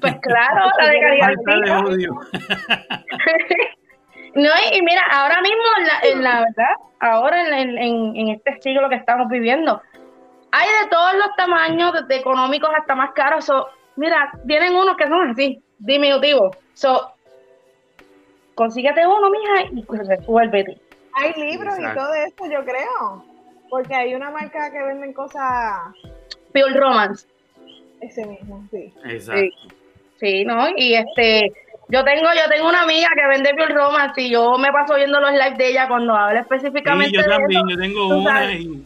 [SPEAKER 3] Pues claro, la de calidad. no, y mira, ahora mismo, en la, verdad, ahora en, en, este siglo que estamos viviendo, hay de todos los tamaños, desde económicos hasta más caros. So, mira, vienen unos que son así, diminutivos. So, consíguete uno, mija, y resuélvete.
[SPEAKER 4] Hay libros y todo eso, yo creo. Porque hay una marca que venden cosas
[SPEAKER 3] Pure Romance.
[SPEAKER 4] Ese mismo, sí.
[SPEAKER 1] Exacto.
[SPEAKER 3] Sí, ¿no? Y este, yo tengo, yo tengo una amiga que vende Pure Romance y yo me paso viendo los lives de ella cuando habla específicamente.
[SPEAKER 1] Sí, yo también, yo tengo una y.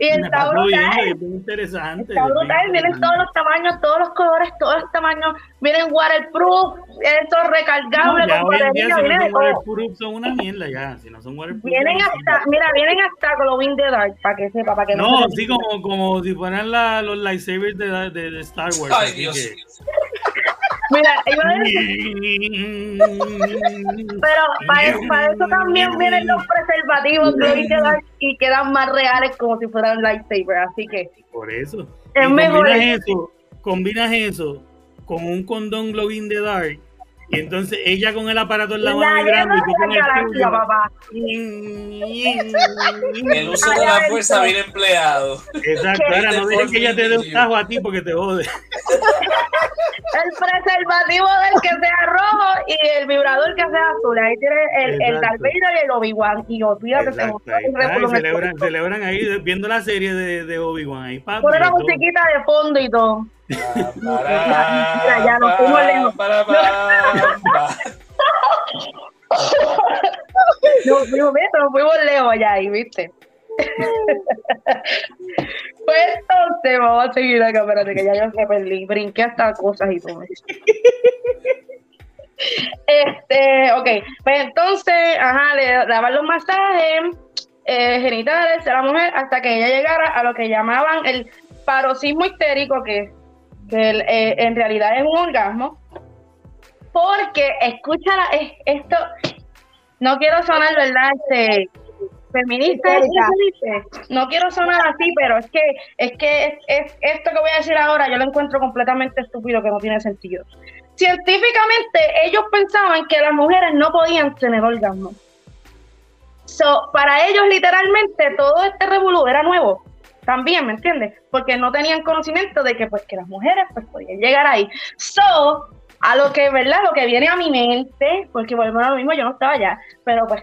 [SPEAKER 3] y está brutal.
[SPEAKER 1] es interesante.
[SPEAKER 3] Está brutal, vienen todos los tamaños, todos los colores, todos los tamaños. Vienen waterproof, esto recargable
[SPEAKER 1] no, ya
[SPEAKER 3] con
[SPEAKER 1] hoy en día,
[SPEAKER 3] batería,
[SPEAKER 1] si no waterproof, son una mierda ya. Si no son waterproof.
[SPEAKER 3] Vienen
[SPEAKER 1] una
[SPEAKER 3] hasta, mira, vienen hasta Glowing the Dark, para que sepa, para que no,
[SPEAKER 1] No, sí, como, como si fueran la, los lightsabers de, de, de Star Wars.
[SPEAKER 2] Ay,
[SPEAKER 1] así
[SPEAKER 2] Dios.
[SPEAKER 1] que-
[SPEAKER 3] Mira, iba a decir, pero para, para eso también vienen los preservativos Glowing the Dark y quedan más reales como si fueran lightsabers, así que
[SPEAKER 1] Por eso.
[SPEAKER 3] Es
[SPEAKER 1] Y
[SPEAKER 3] mejor
[SPEAKER 1] combinas eso, combinas eso con un condón glow in the dark. Y entonces ella con el aparato en la mano grande y tú con el.
[SPEAKER 2] El uso de la fuerza bien empleado.
[SPEAKER 1] Exacto, ahora no dejes que ella te dé un tajo a ti porque te jode.
[SPEAKER 3] El preservativo del que sea rojo y el vibrador que sea azul. Ahí tienes el, el. Darth Vader y el Obi-Wan. Y olvídate, el
[SPEAKER 1] celebran, celebran ahí viendo la serie de, de Obi-Wan.
[SPEAKER 3] Pon una musiquita de fondo y todo.
[SPEAKER 2] Para,
[SPEAKER 3] Ya, ya, nos fuimos lejos. Nos fuimos. Nos fuimos lejos allá ahí, ¿viste? pues entonces, vamos a seguir acá, espérate, que ya yo me perdí. Brinqué hasta cosas y todo. Este, ok, pues entonces, ajá, le daban los masajes eh, genitales a la mujer hasta que ella llegara a lo que llamaban el paroxismo histérico, que, que eh, en realidad es un orgasmo. Porque, escúchala, es, esto, no quiero sonar, ¿verdad? Este, feminista, no quiero sonar así, pero es que, es que es- esto que voy a decir ahora yo lo encuentro completamente estúpido, que no tiene sentido. Científicamente, ellos pensaban que las mujeres no podían tener orgasmo. So, para ellos, literalmente, todo este revolú era nuevo. También, ¿me entiendes? Porque no tenían conocimiento de que, pues, que las mujeres pues, podían llegar ahí. So, a lo que, ¿verdad? Lo que viene a mi mente, porque volvemos a lo mismo, yo no estaba allá, pero pues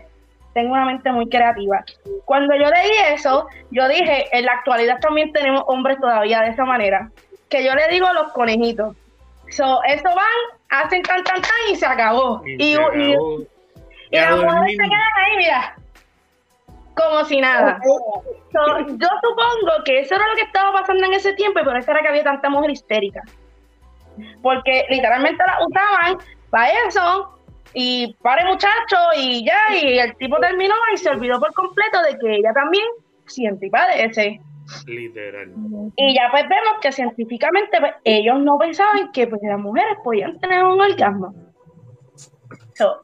[SPEAKER 3] tengo una mente muy creativa. Cuando yo leí eso, yo dije, en la actualidad también tenemos hombres todavía de esa manera, que yo le digo a los conejitos. So, eso van, hacen tan, tan, tan y se acabó.
[SPEAKER 1] Y
[SPEAKER 3] Y,
[SPEAKER 1] se
[SPEAKER 3] y-
[SPEAKER 1] acabó.
[SPEAKER 3] y las mujeres se quedan ahí, mira, como si nada. So, yo supongo que eso era lo que estaba pasando en ese tiempo y por eso era que había tanta mujer histérica. Porque literalmente la usaban para eso y pare muchacho y ya, y el tipo terminó y se olvidó por completo de que ella también siente y padece.
[SPEAKER 1] Literal.
[SPEAKER 3] Y ya pues vemos que científicamente pues, ellos no pensaban que pues, las mujeres podían tener un orgasmo. So,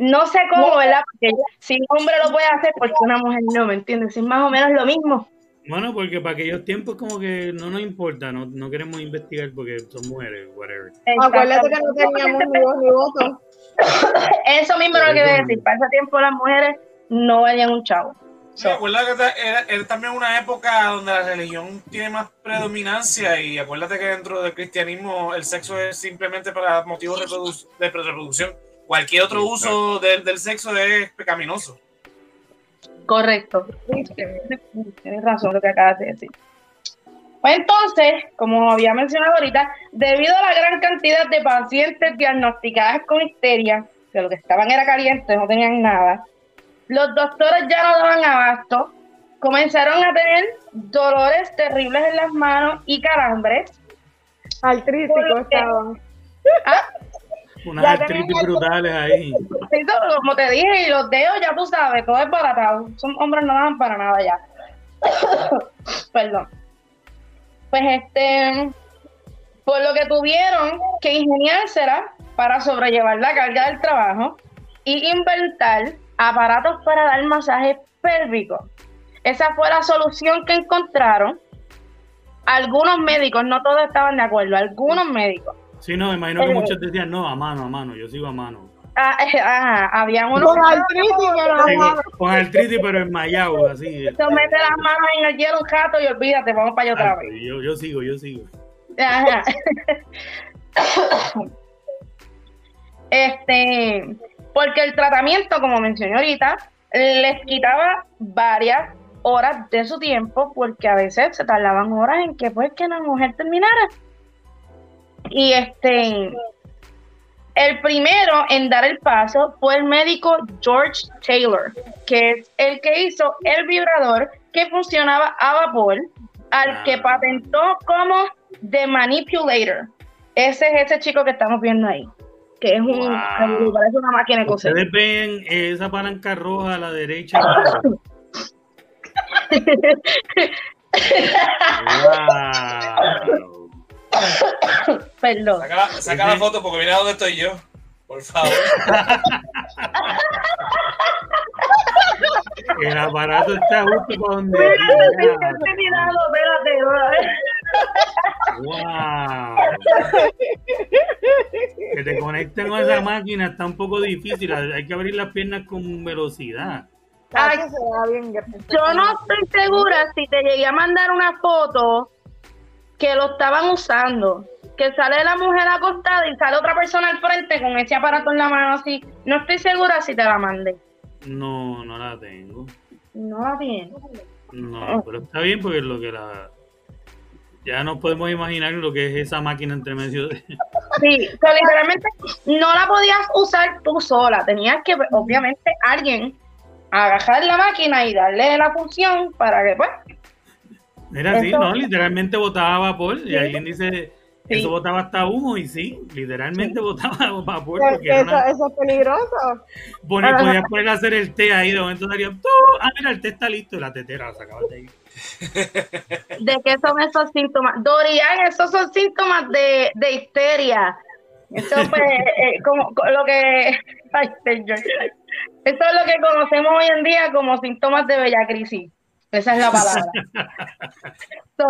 [SPEAKER 3] no sé cómo, ¿verdad? Porque si un hombre lo puede hacer, porque una mujer no, ¿me entiendes? Es más o menos lo mismo.
[SPEAKER 1] Bueno, porque para aquellos tiempos como que no nos importa, no, no queremos investigar porque son mujeres, whatever.
[SPEAKER 4] Acuérdate que no teníamos ni voz ni voto.
[SPEAKER 3] Eso mismo es lo que iba a decir. Para ese tiempo las mujeres no valían un chavo.
[SPEAKER 2] Sí, acuérdate que era, era también una época donde la religión tiene más predominancia y acuérdate que dentro del cristianismo el sexo es simplemente para motivos reprodu- de reproducción. Cualquier otro
[SPEAKER 1] Sí,
[SPEAKER 2] uso del, del sexo es pecaminoso.
[SPEAKER 3] Correcto. Tienes razón lo que acabas de decir. Pues entonces, como había mencionado ahorita, debido a la gran cantidad de pacientes diagnosticadas con histeria, que lo que estaban era caliente, no tenían nada, los doctores ya no daban abasto, comenzaron a tener dolores terribles en las manos y calambres.
[SPEAKER 4] Artrítico estaban.
[SPEAKER 3] Ah,
[SPEAKER 1] Unas
[SPEAKER 3] tenemos-
[SPEAKER 1] brutales ahí.
[SPEAKER 3] Como te dije, y los dedos, ya tú sabes, todo es baratado. Son hombres no dan para nada ya. Perdón. Pues este, por lo que tuvieron que ingeniársela para sobrellevar la carga del trabajo y inventar aparatos para dar masajes pélvicos. Esa fue la solución que encontraron. Algunos médicos, no todos estaban de acuerdo, algunos médicos.
[SPEAKER 1] Sí, no, me imagino que
[SPEAKER 3] Eh.
[SPEAKER 1] muchos decían, no, a mano, a mano, yo sigo a mano.
[SPEAKER 3] Ah, eh, ajá, habían unos
[SPEAKER 4] Con artritis, pero
[SPEAKER 1] con, artritis, pero enmayado, así.
[SPEAKER 3] Se mete las manos en el hielo un rato y olvídate, vamos para allá otra
[SPEAKER 1] Ah,
[SPEAKER 3] vez.
[SPEAKER 1] yo, yo sigo, yo sigo.
[SPEAKER 3] Ajá. Este, porque el tratamiento, como mencioné ahorita, les quitaba varias horas de su tiempo, porque a veces se tardaban horas en que pues que la mujer terminara. Y este, el primero en dar el paso fue el médico George Taylor, que es el que hizo el vibrador que funcionaba a vapor, al que
[SPEAKER 1] Ah.
[SPEAKER 3] patentó como The Manipulator. Ese es ese chico que estamos viendo ahí, que es un,
[SPEAKER 1] Wow.
[SPEAKER 3] parece una máquina de coser.
[SPEAKER 1] Ustedes ven esa palanca roja a la derecha. wow.
[SPEAKER 3] Perdón.
[SPEAKER 2] Saca, la- saca la foto porque mira dónde estoy yo. Por favor.
[SPEAKER 1] El aparato está justo para donde.
[SPEAKER 3] Mirando, espérate,
[SPEAKER 1] Wow. Que te conecten con esa máquina está un poco difícil. Hay que abrir las piernas con velocidad.
[SPEAKER 3] Ay. Yo no estoy segura si te llegué a mandar una foto que lo estaban usando. Que sale la mujer acostada y sale otra persona al frente con ese aparato en la mano así. No estoy segura si te la mandé.
[SPEAKER 1] No, no la tengo.
[SPEAKER 3] No la bien.
[SPEAKER 1] No, pero está bien porque es lo que la. Ya nos podemos imaginar lo que es esa máquina entre medio de.
[SPEAKER 3] Sí, pero literalmente no la podías usar tú sola. Tenías que, obviamente, alguien agarrar la máquina y darle la función para que, pues,
[SPEAKER 1] Era así, ¿no? Literalmente botaba vapor. Y alguien dice,
[SPEAKER 3] Sí.
[SPEAKER 1] eso botaba hasta humo. Y sí, literalmente botaba vapor.
[SPEAKER 4] Pero
[SPEAKER 1] Porque
[SPEAKER 4] eso,
[SPEAKER 1] una-
[SPEAKER 4] eso es peligroso.
[SPEAKER 1] Poner-
[SPEAKER 3] Ajá.
[SPEAKER 1] podías poner a hacer el té ahí. De momento ¡tú! ah, mira, el té está listo. Y la tetera la sacabas de ahí.
[SPEAKER 3] ¿de qué son esos síntomas? Dorian, esos son síntomas de, de histeria. Eso pues, eh, como co- lo que... Ay, señor. Eso es lo que conocemos hoy en día como síntomas de bella crisis. Esa es la palabra. So,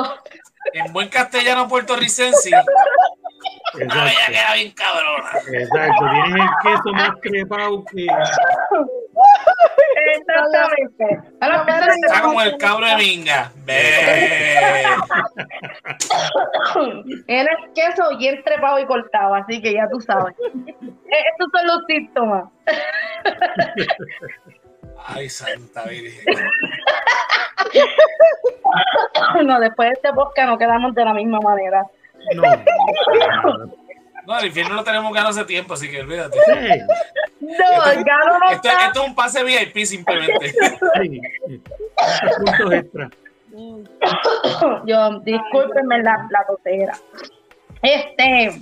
[SPEAKER 2] En buen castellano puertorricense. La bella
[SPEAKER 1] Exacto.
[SPEAKER 2] queda bien cabrona.
[SPEAKER 1] Exacto. Tienes el queso más trepado que.
[SPEAKER 3] exactamente.
[SPEAKER 2] Está como el cabro de minga.
[SPEAKER 3] Era el queso bien trepado y cortado, así que ya tú sabes. Eh, Estos son los síntomas.
[SPEAKER 2] Ay, santa virgen.
[SPEAKER 3] No, después de este podcast no quedamos de la misma manera.
[SPEAKER 1] No.
[SPEAKER 2] No, el infierno lo tenemos ganado hace tiempo, así que olvídate.
[SPEAKER 1] Sí,
[SPEAKER 3] No, el gano no
[SPEAKER 2] Esto,
[SPEAKER 3] está.
[SPEAKER 2] esto es un pase VIP simplemente.
[SPEAKER 1] sí. Puntos extra.
[SPEAKER 3] Yo, discúlpenme la, la. Este,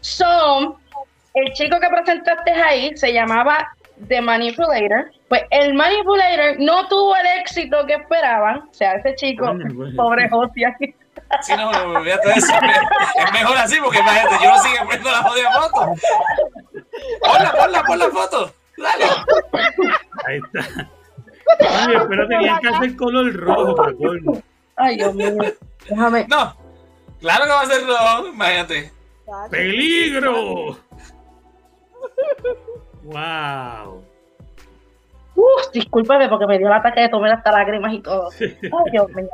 [SPEAKER 3] son, el chico que presentaste ahí se llamaba The Manipulator. Pues el Manipulator no tuvo el éxito que esperaban. O sea, ese chico,
[SPEAKER 1] Bueno, bueno.
[SPEAKER 3] pobre José.
[SPEAKER 2] Sí, no, de eso. Es mejor así porque imagínate, yo no sigo poniendo la jodida foto. Ponla, ponla, pon la foto. Dale.
[SPEAKER 1] Ahí está. Ay, pero tenían que hacer color rojo para colmo.
[SPEAKER 3] Ay, Dios mío. Déjame.
[SPEAKER 2] No, claro que va a ser rojo, imagínate.
[SPEAKER 1] ¡Peligro! ¡Wow!
[SPEAKER 3] Uf, discúlpame porque me dio el ataque de tomar hasta lágrimas y todo. Ay, Dios mío.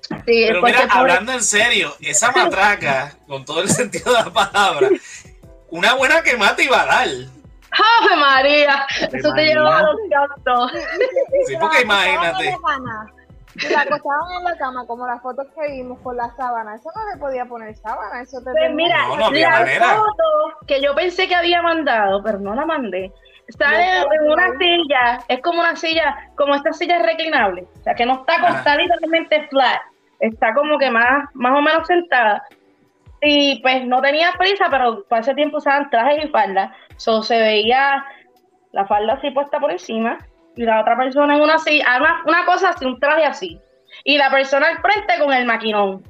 [SPEAKER 3] Sí,
[SPEAKER 2] Pero
[SPEAKER 3] porque
[SPEAKER 2] mira,
[SPEAKER 3] pobre-
[SPEAKER 2] hablando en serio, esa matraca, con todo el sentido de la palabra, una buena que mata y va a dar.
[SPEAKER 3] ¡Ave María! Eso te lleva a los cantos.
[SPEAKER 2] Sí, porque imagínate.
[SPEAKER 4] Si la acostaban en la cama, como las fotos que vimos con la sábana, eso no le podía poner sábana, eso te
[SPEAKER 3] Pues mira,
[SPEAKER 2] No, no había
[SPEAKER 3] la
[SPEAKER 2] manera.
[SPEAKER 3] foto que yo pensé que había mandado, pero no la mandé. Sale
[SPEAKER 4] No,
[SPEAKER 3] en una silla, es como una silla, como esta silla reclinable, o sea que no está acostada literalmente flat, está como que más, más o menos sentada. Y pues no tenía prisa, pero para ese tiempo usaban trajes y falda, so se veía la falda así puesta por encima y la otra persona en una silla, una, una cosa así, un traje así. Y la persona al frente con el maquinón.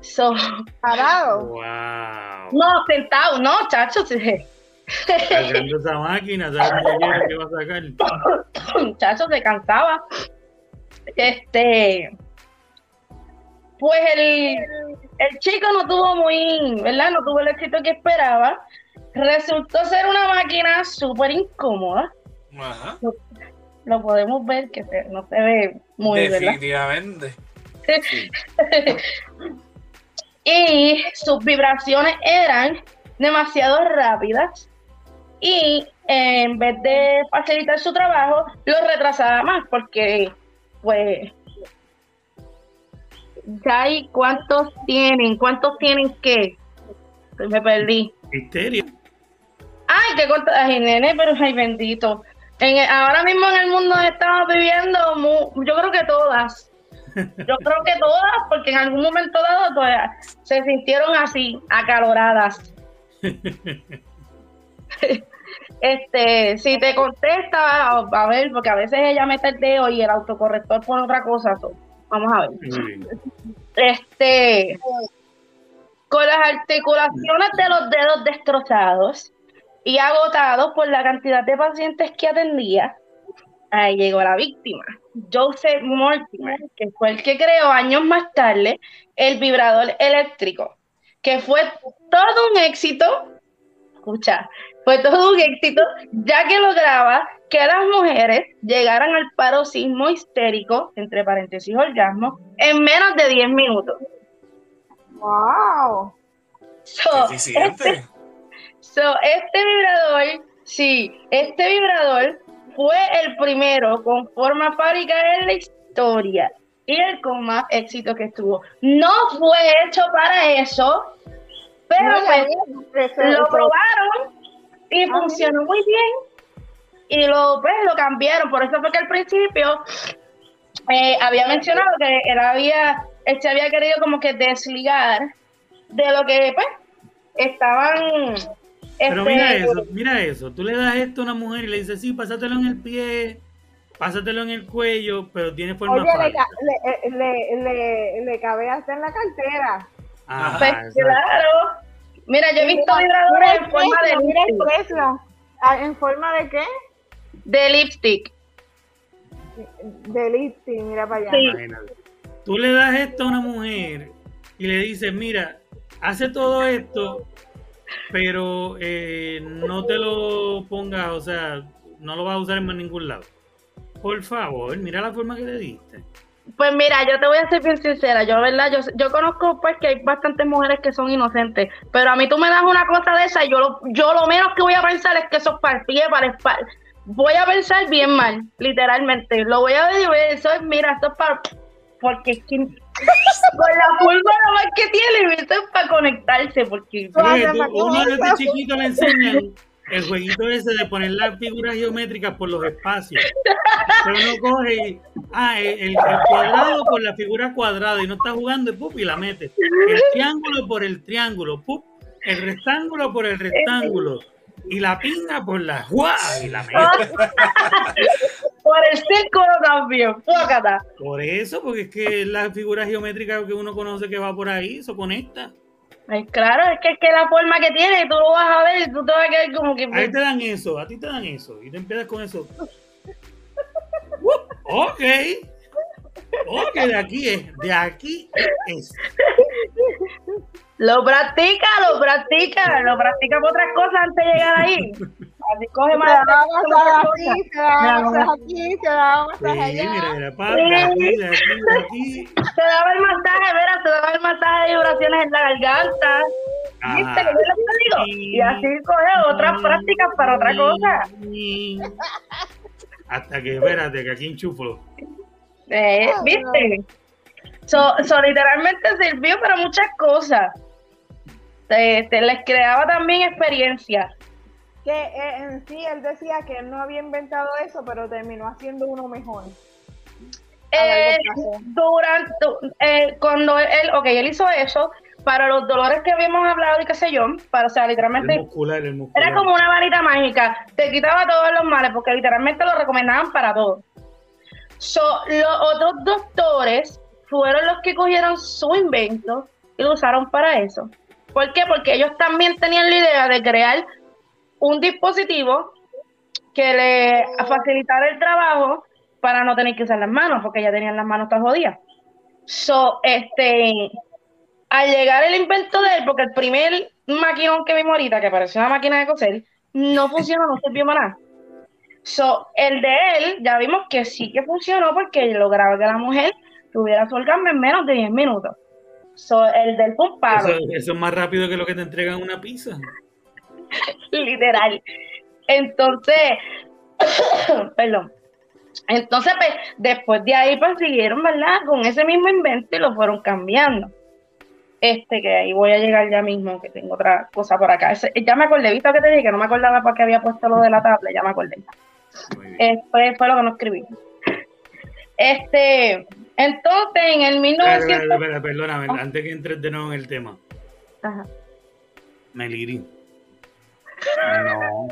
[SPEAKER 3] So,
[SPEAKER 4] parado.
[SPEAKER 1] ¡Wow!
[SPEAKER 3] no, sentado, no, chacho. sí.
[SPEAKER 1] Cargando esa máquina, ¿sabes que va a sacar?
[SPEAKER 3] Muchacho se cansaba. Este, pues el, el chico no tuvo muy, ¿verdad? No tuvo el éxito que esperaba. Resultó ser una máquina súper incómoda.
[SPEAKER 2] Ajá,
[SPEAKER 3] Lo podemos ver que se- no se ve muy, ¿verdad?
[SPEAKER 2] definitivamente.
[SPEAKER 3] y sus vibraciones eran demasiado rápidas y eh, en vez de facilitar su trabajo, lo retrasaba más porque, pues, ya hay cuántos tienen, cuántos tienen que, me perdí.
[SPEAKER 1] Histeria.
[SPEAKER 3] Ay, qué corta, ay, nene, pero ay, bendito. En, ahora mismo en el mundo estamos viviendo, yo creo que todas. Yo creo que todas, porque en algún momento dado pues, se sintieron así, acaloradas. Este, si te contesta, a ver, porque a veces ella mete el dedo y el autocorrector pone otra cosa. so, Vamos a ver. Este, con las articulaciones de los dedos destrozados y agotados por la cantidad de pacientes que atendía, ahí llegó la víctima, Joseph Mortimer, que fue el que creó años más tarde el vibrador eléctrico, que fue todo un éxito, escucha, fue todo un éxito, ya que lograba que las mujeres llegaran al paroxismo histérico, entre paréntesis orgasmo, en menos de 10 minutos.
[SPEAKER 4] Wow.
[SPEAKER 3] So,
[SPEAKER 2] Eficiente.
[SPEAKER 3] este, so, este vibrador, sí, este vibrador fue el primero con forma fábrica en la historia y el con más éxito que tuvo. No fue hecho para eso, pero
[SPEAKER 4] No,
[SPEAKER 3] pues, lo probaron y
[SPEAKER 4] Ah,
[SPEAKER 3] funcionó muy bien y lo, pues, lo cambiaron. Por eso fue que al principio eh, había mencionado que él había, él se había querido como que desligar de lo que pues estaban
[SPEAKER 1] Pero
[SPEAKER 3] este,
[SPEAKER 1] mira eso, mira eso. Tú le das esto a una mujer y le dices, sí, pásatelo en el pie, pásatelo en el cuello, pero tiene forma
[SPEAKER 4] Oye, le,
[SPEAKER 1] falsa.
[SPEAKER 4] ca- le, eh, le, le, le cabe hasta en la cartera.
[SPEAKER 1] Ajá,
[SPEAKER 3] pues, claro. Mira, yo he visto
[SPEAKER 4] Mira,
[SPEAKER 3] vibradores en forma de lipstick.
[SPEAKER 4] Ah, ¿En forma de qué?
[SPEAKER 3] de lipstick.
[SPEAKER 4] De lipstick, mira para allá.
[SPEAKER 3] Sí.
[SPEAKER 1] Imagínate. Tú le das esto a una mujer y le dices, mira, hace todo esto, pero eh, no te lo pongas, o sea, no lo vas a usar en ningún lado. Por favor, mira la forma que le diste.
[SPEAKER 3] Pues mira, yo te voy a ser bien sincera, yo verdad, yo, yo conozco pues que hay bastantes mujeres que son inocentes, pero a mí tú me das una cosa de esa y yo lo, yo lo menos que voy a pensar es que eso es para el para espalda. Voy a pensar bien mal, literalmente. Lo voy a decir, "Eso es- mira, esto es para... Porque es que con la curva nomás que tiene, esto es para conectarse, porque...
[SPEAKER 4] Vaya,
[SPEAKER 1] tú-
[SPEAKER 4] ¿para qué
[SPEAKER 1] uno
[SPEAKER 4] es
[SPEAKER 1] desde chiquito le enseñan el jueguito ese de poner las figuras geométricas por los espacios. Pero uno coge y, ah, el, el- el cuadrado por la figura cuadrada y no está jugando y, pup, y la mete. El triángulo por el triángulo, pup, el rectángulo por el rectángulo y la pinga por la ¡guau! y la mete.
[SPEAKER 3] Por el círculo también, fócata.
[SPEAKER 1] Por eso, porque es que la figura geométrica que uno conoce que va por ahí, eso conecta.
[SPEAKER 3] Ay, claro, es que es que la forma que tiene, tú lo vas a ver y tú te vas a quedar como que...
[SPEAKER 1] A ti te dan eso, a ti te dan eso, y te empiezas con eso. Uh, ok. Ok, de aquí es, de aquí es.
[SPEAKER 3] Lo practica, lo practica, lo practica por otras cosas antes de llegar ahí. Así coge
[SPEAKER 4] Se
[SPEAKER 3] más.
[SPEAKER 4] da masaje
[SPEAKER 3] cosas.
[SPEAKER 4] aquí,
[SPEAKER 3] Mira,
[SPEAKER 4] masaje aquí,
[SPEAKER 1] Sí,
[SPEAKER 4] masaje allá.
[SPEAKER 1] mira, mira, aquí,
[SPEAKER 3] daba el masaje, verás, se daba el masaje de vibraciones en la garganta. ¿Viste que yo les digo? Y así coge otras prácticas para otra cosa.
[SPEAKER 1] Hasta que, espérate, que aquí enchuflo.
[SPEAKER 3] Eh, ¿Viste? So, so, literalmente sirvió para muchas cosas. Te, te les creaba también experiencia.
[SPEAKER 4] Que eh, en sí él decía que él no había inventado eso, pero terminó haciendo uno mejor.
[SPEAKER 3] Eh, durante eh, cuando él, ok, él hizo eso para los dolores que habíamos hablado y qué sé yo, para, o sea,
[SPEAKER 1] El
[SPEAKER 3] literalmente
[SPEAKER 1] muscular, el muscular.
[SPEAKER 3] era como una varita mágica, te quitaba todos los males porque literalmente lo recomendaban para todo. So, los otros doctores fueron los que cogieron su invento y lo usaron para eso. ¿Por qué? Porque ellos también tenían la idea de crear un dispositivo que le facilitara el trabajo para no tener que usar las manos, porque ya tenían las manos todas jodidas. So, este, al llegar el invento de él, porque el primer maquinón que vimos ahorita, que parecía una máquina de coser, no funcionó, no sirvió para nada. So, el de él, ya vimos que sí que funcionó porque lograba que la mujer tuviera su orgasmo en menos de 10 minutos. So, el del.
[SPEAKER 1] Eso, eso es más rápido que lo que te entregan una pizza.
[SPEAKER 3] literal. Entonces, perdón. Entonces, pues, después de ahí, pues, siguieron, ¿verdad? Con ese mismo invento y lo fueron cambiando. Este, que ahí voy a llegar ya mismo, que tengo otra cosa por acá. Ese- ya me acordé, ¿viste lo que te dije? Que no me acordaba para qué había puesto lo de la tabla, ya me acordé.
[SPEAKER 1] Bien.
[SPEAKER 3] Eh, fue, lo que no escribí. Este, entonces, en el
[SPEAKER 1] Espera, espera,
[SPEAKER 3] 1900...
[SPEAKER 1] espera, perdóname, antes que entres de nuevo en el tema.
[SPEAKER 3] Ajá.
[SPEAKER 1] Meliri. No.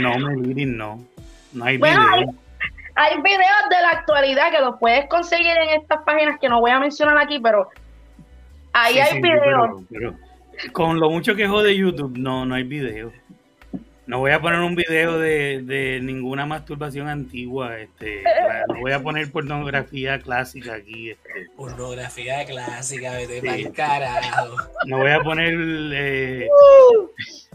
[SPEAKER 1] No, Meliri, no. No hay
[SPEAKER 3] Bueno,
[SPEAKER 1] video.
[SPEAKER 3] Hay videos de la actualidad que los puedes conseguir en estas páginas que no voy a mencionar aquí, pero ahí
[SPEAKER 1] Sí,
[SPEAKER 3] hay
[SPEAKER 1] sí,
[SPEAKER 3] videos.
[SPEAKER 1] pero- pero con lo mucho que jode YouTube, no, no hay video. No voy a poner un video de, de ninguna masturbación antigua. Este, no voy a poner pornografía clásica aquí. Este,
[SPEAKER 2] Pornografía clásica, vete
[SPEAKER 1] Sí.
[SPEAKER 2] carajo.
[SPEAKER 1] no voy a poner eh,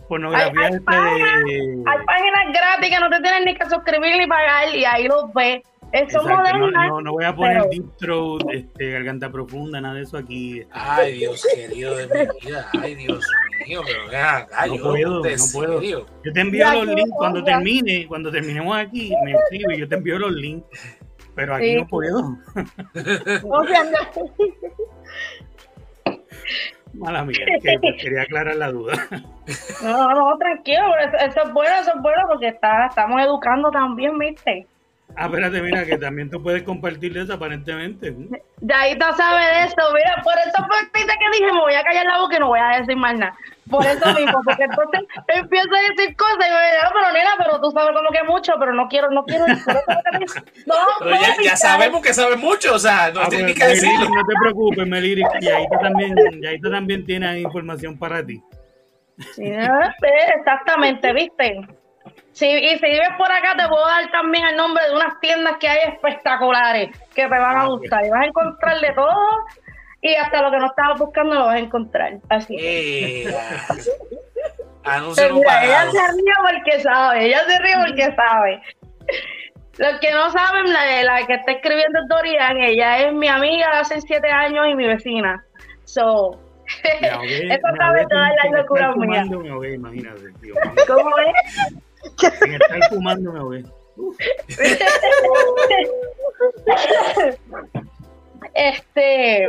[SPEAKER 1] pornografía
[SPEAKER 3] Hay- hay
[SPEAKER 1] este de.
[SPEAKER 3] Hay páginas gratis que no te tienen ni que suscribir ni pagar y ahí los ves. Eso
[SPEAKER 1] Exacto, no, no, no voy a poner
[SPEAKER 3] pero-
[SPEAKER 1] deep throat, este, garganta profunda, nada de eso aquí. este.
[SPEAKER 2] Ay, Dios querido de mi vida. Ay, Dios mío, pero acá,
[SPEAKER 1] No
[SPEAKER 2] yo,
[SPEAKER 1] puedo,
[SPEAKER 2] ¿de
[SPEAKER 1] no puedo. Yo te envío
[SPEAKER 4] Ya
[SPEAKER 1] los links cuando
[SPEAKER 4] ya.
[SPEAKER 1] termine, cuando terminemos aquí, me escribe y yo te envío los links. Pero aquí
[SPEAKER 3] Sí.
[SPEAKER 1] no puedo.
[SPEAKER 4] O sea, no-
[SPEAKER 1] Mala mía, que quería aclarar la duda.
[SPEAKER 3] No, no, tranquilo, pero eso, eso es bueno, eso es bueno porque está, estamos educando también, ¿viste?
[SPEAKER 1] Ah, espérate, mira, que también tú puedes compartir eso aparentemente.
[SPEAKER 3] Ya ahí tú sabes de eso, mira, por eso fue que dije, me voy a callar la boca y no voy a decir más nada. Por eso mismo, porque entonces empiezo a decir cosas y me digo, "No, pero nena, pero tú sabes como que mucho, pero no quiero, no quiero. por eso No,
[SPEAKER 2] Pero
[SPEAKER 3] no,
[SPEAKER 2] ya, ya sabemos que sabe mucho, o sea, no
[SPEAKER 1] Ah,
[SPEAKER 2] tienes ni
[SPEAKER 1] pues,
[SPEAKER 2] que decirlo.
[SPEAKER 1] No te preocupes, Meliri, y ahí tú también, y ahí tú también tienes información para ti.
[SPEAKER 3] Sí, exactamente, ¿viste? Sí, y si vives por acá, te puedo dar también el nombre de unas tiendas que hay espectaculares que te van a
[SPEAKER 1] Ah,
[SPEAKER 3] gustar. Y vas a encontrar de todo y hasta lo que no estabas buscando lo vas a encontrar. Así que.
[SPEAKER 2] Eh, anuncio
[SPEAKER 3] Mira, ella se ríe porque sabe, ella se ríe porque sabe. Los que no saben, la, la que está escribiendo es Dorian, ella es mi amiga de hace siete años y mi vecina. So,
[SPEAKER 1] Me ahogué,
[SPEAKER 3] eso sabe todas las locuras mías.
[SPEAKER 1] fumando, me ahogué, imagínate, tío.
[SPEAKER 3] ¿Cómo es?
[SPEAKER 1] Sin estar fumando, me ahogué.
[SPEAKER 3] este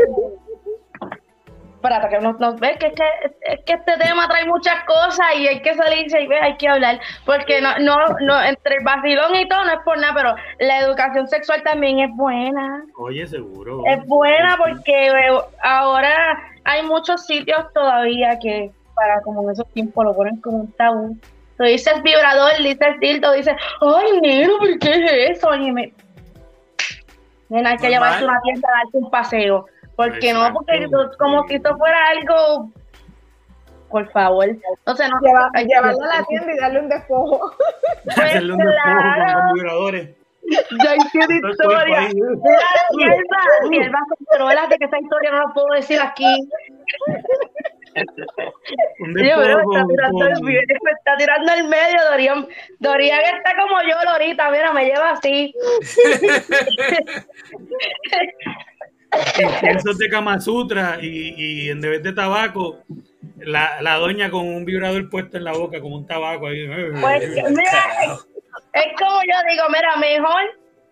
[SPEAKER 3] espérate que nos, nos ves que es, que es que este tema trae muchas cosas y hay que salirse y hay que hablar porque no no no entre el vacilón y todo no es por nada pero la educación sexual también es buena
[SPEAKER 1] Oye, seguro.
[SPEAKER 3] es buena porque eh, ahora hay muchos sitios todavía que para como en esos tiempos lo ponen como un tabú tú dices vibrador dices dildo dices ay negro ¿por qué es eso? y me Nena, hay que llevarte a una tienda a darte un paseo. Porque no, porque tú- como si esto fuera algo. Por favor. Entonces, no.
[SPEAKER 4] lleva-
[SPEAKER 3] hay que-
[SPEAKER 4] llevarlo a la tienda y darle un despojo.
[SPEAKER 1] Hacerle un despojo con los vibradores.
[SPEAKER 3] Ya hay una
[SPEAKER 1] Todo el cuerpo
[SPEAKER 3] historia. Mira, Sierva, Sierva controla que esa historia no la puedo decir aquí. Me está tirando
[SPEAKER 1] con-
[SPEAKER 3] el medio, me está tirando el medio, Dorian. Dorian está como yo, Lorita, mira, me lleva así.
[SPEAKER 1] inciensos de Kama Sutra y, y en vez de tabaco, la, la doña con un vibrador puesto en la boca, como un tabaco ahí.
[SPEAKER 3] Pues, mira. Es como yo digo, mira, mejor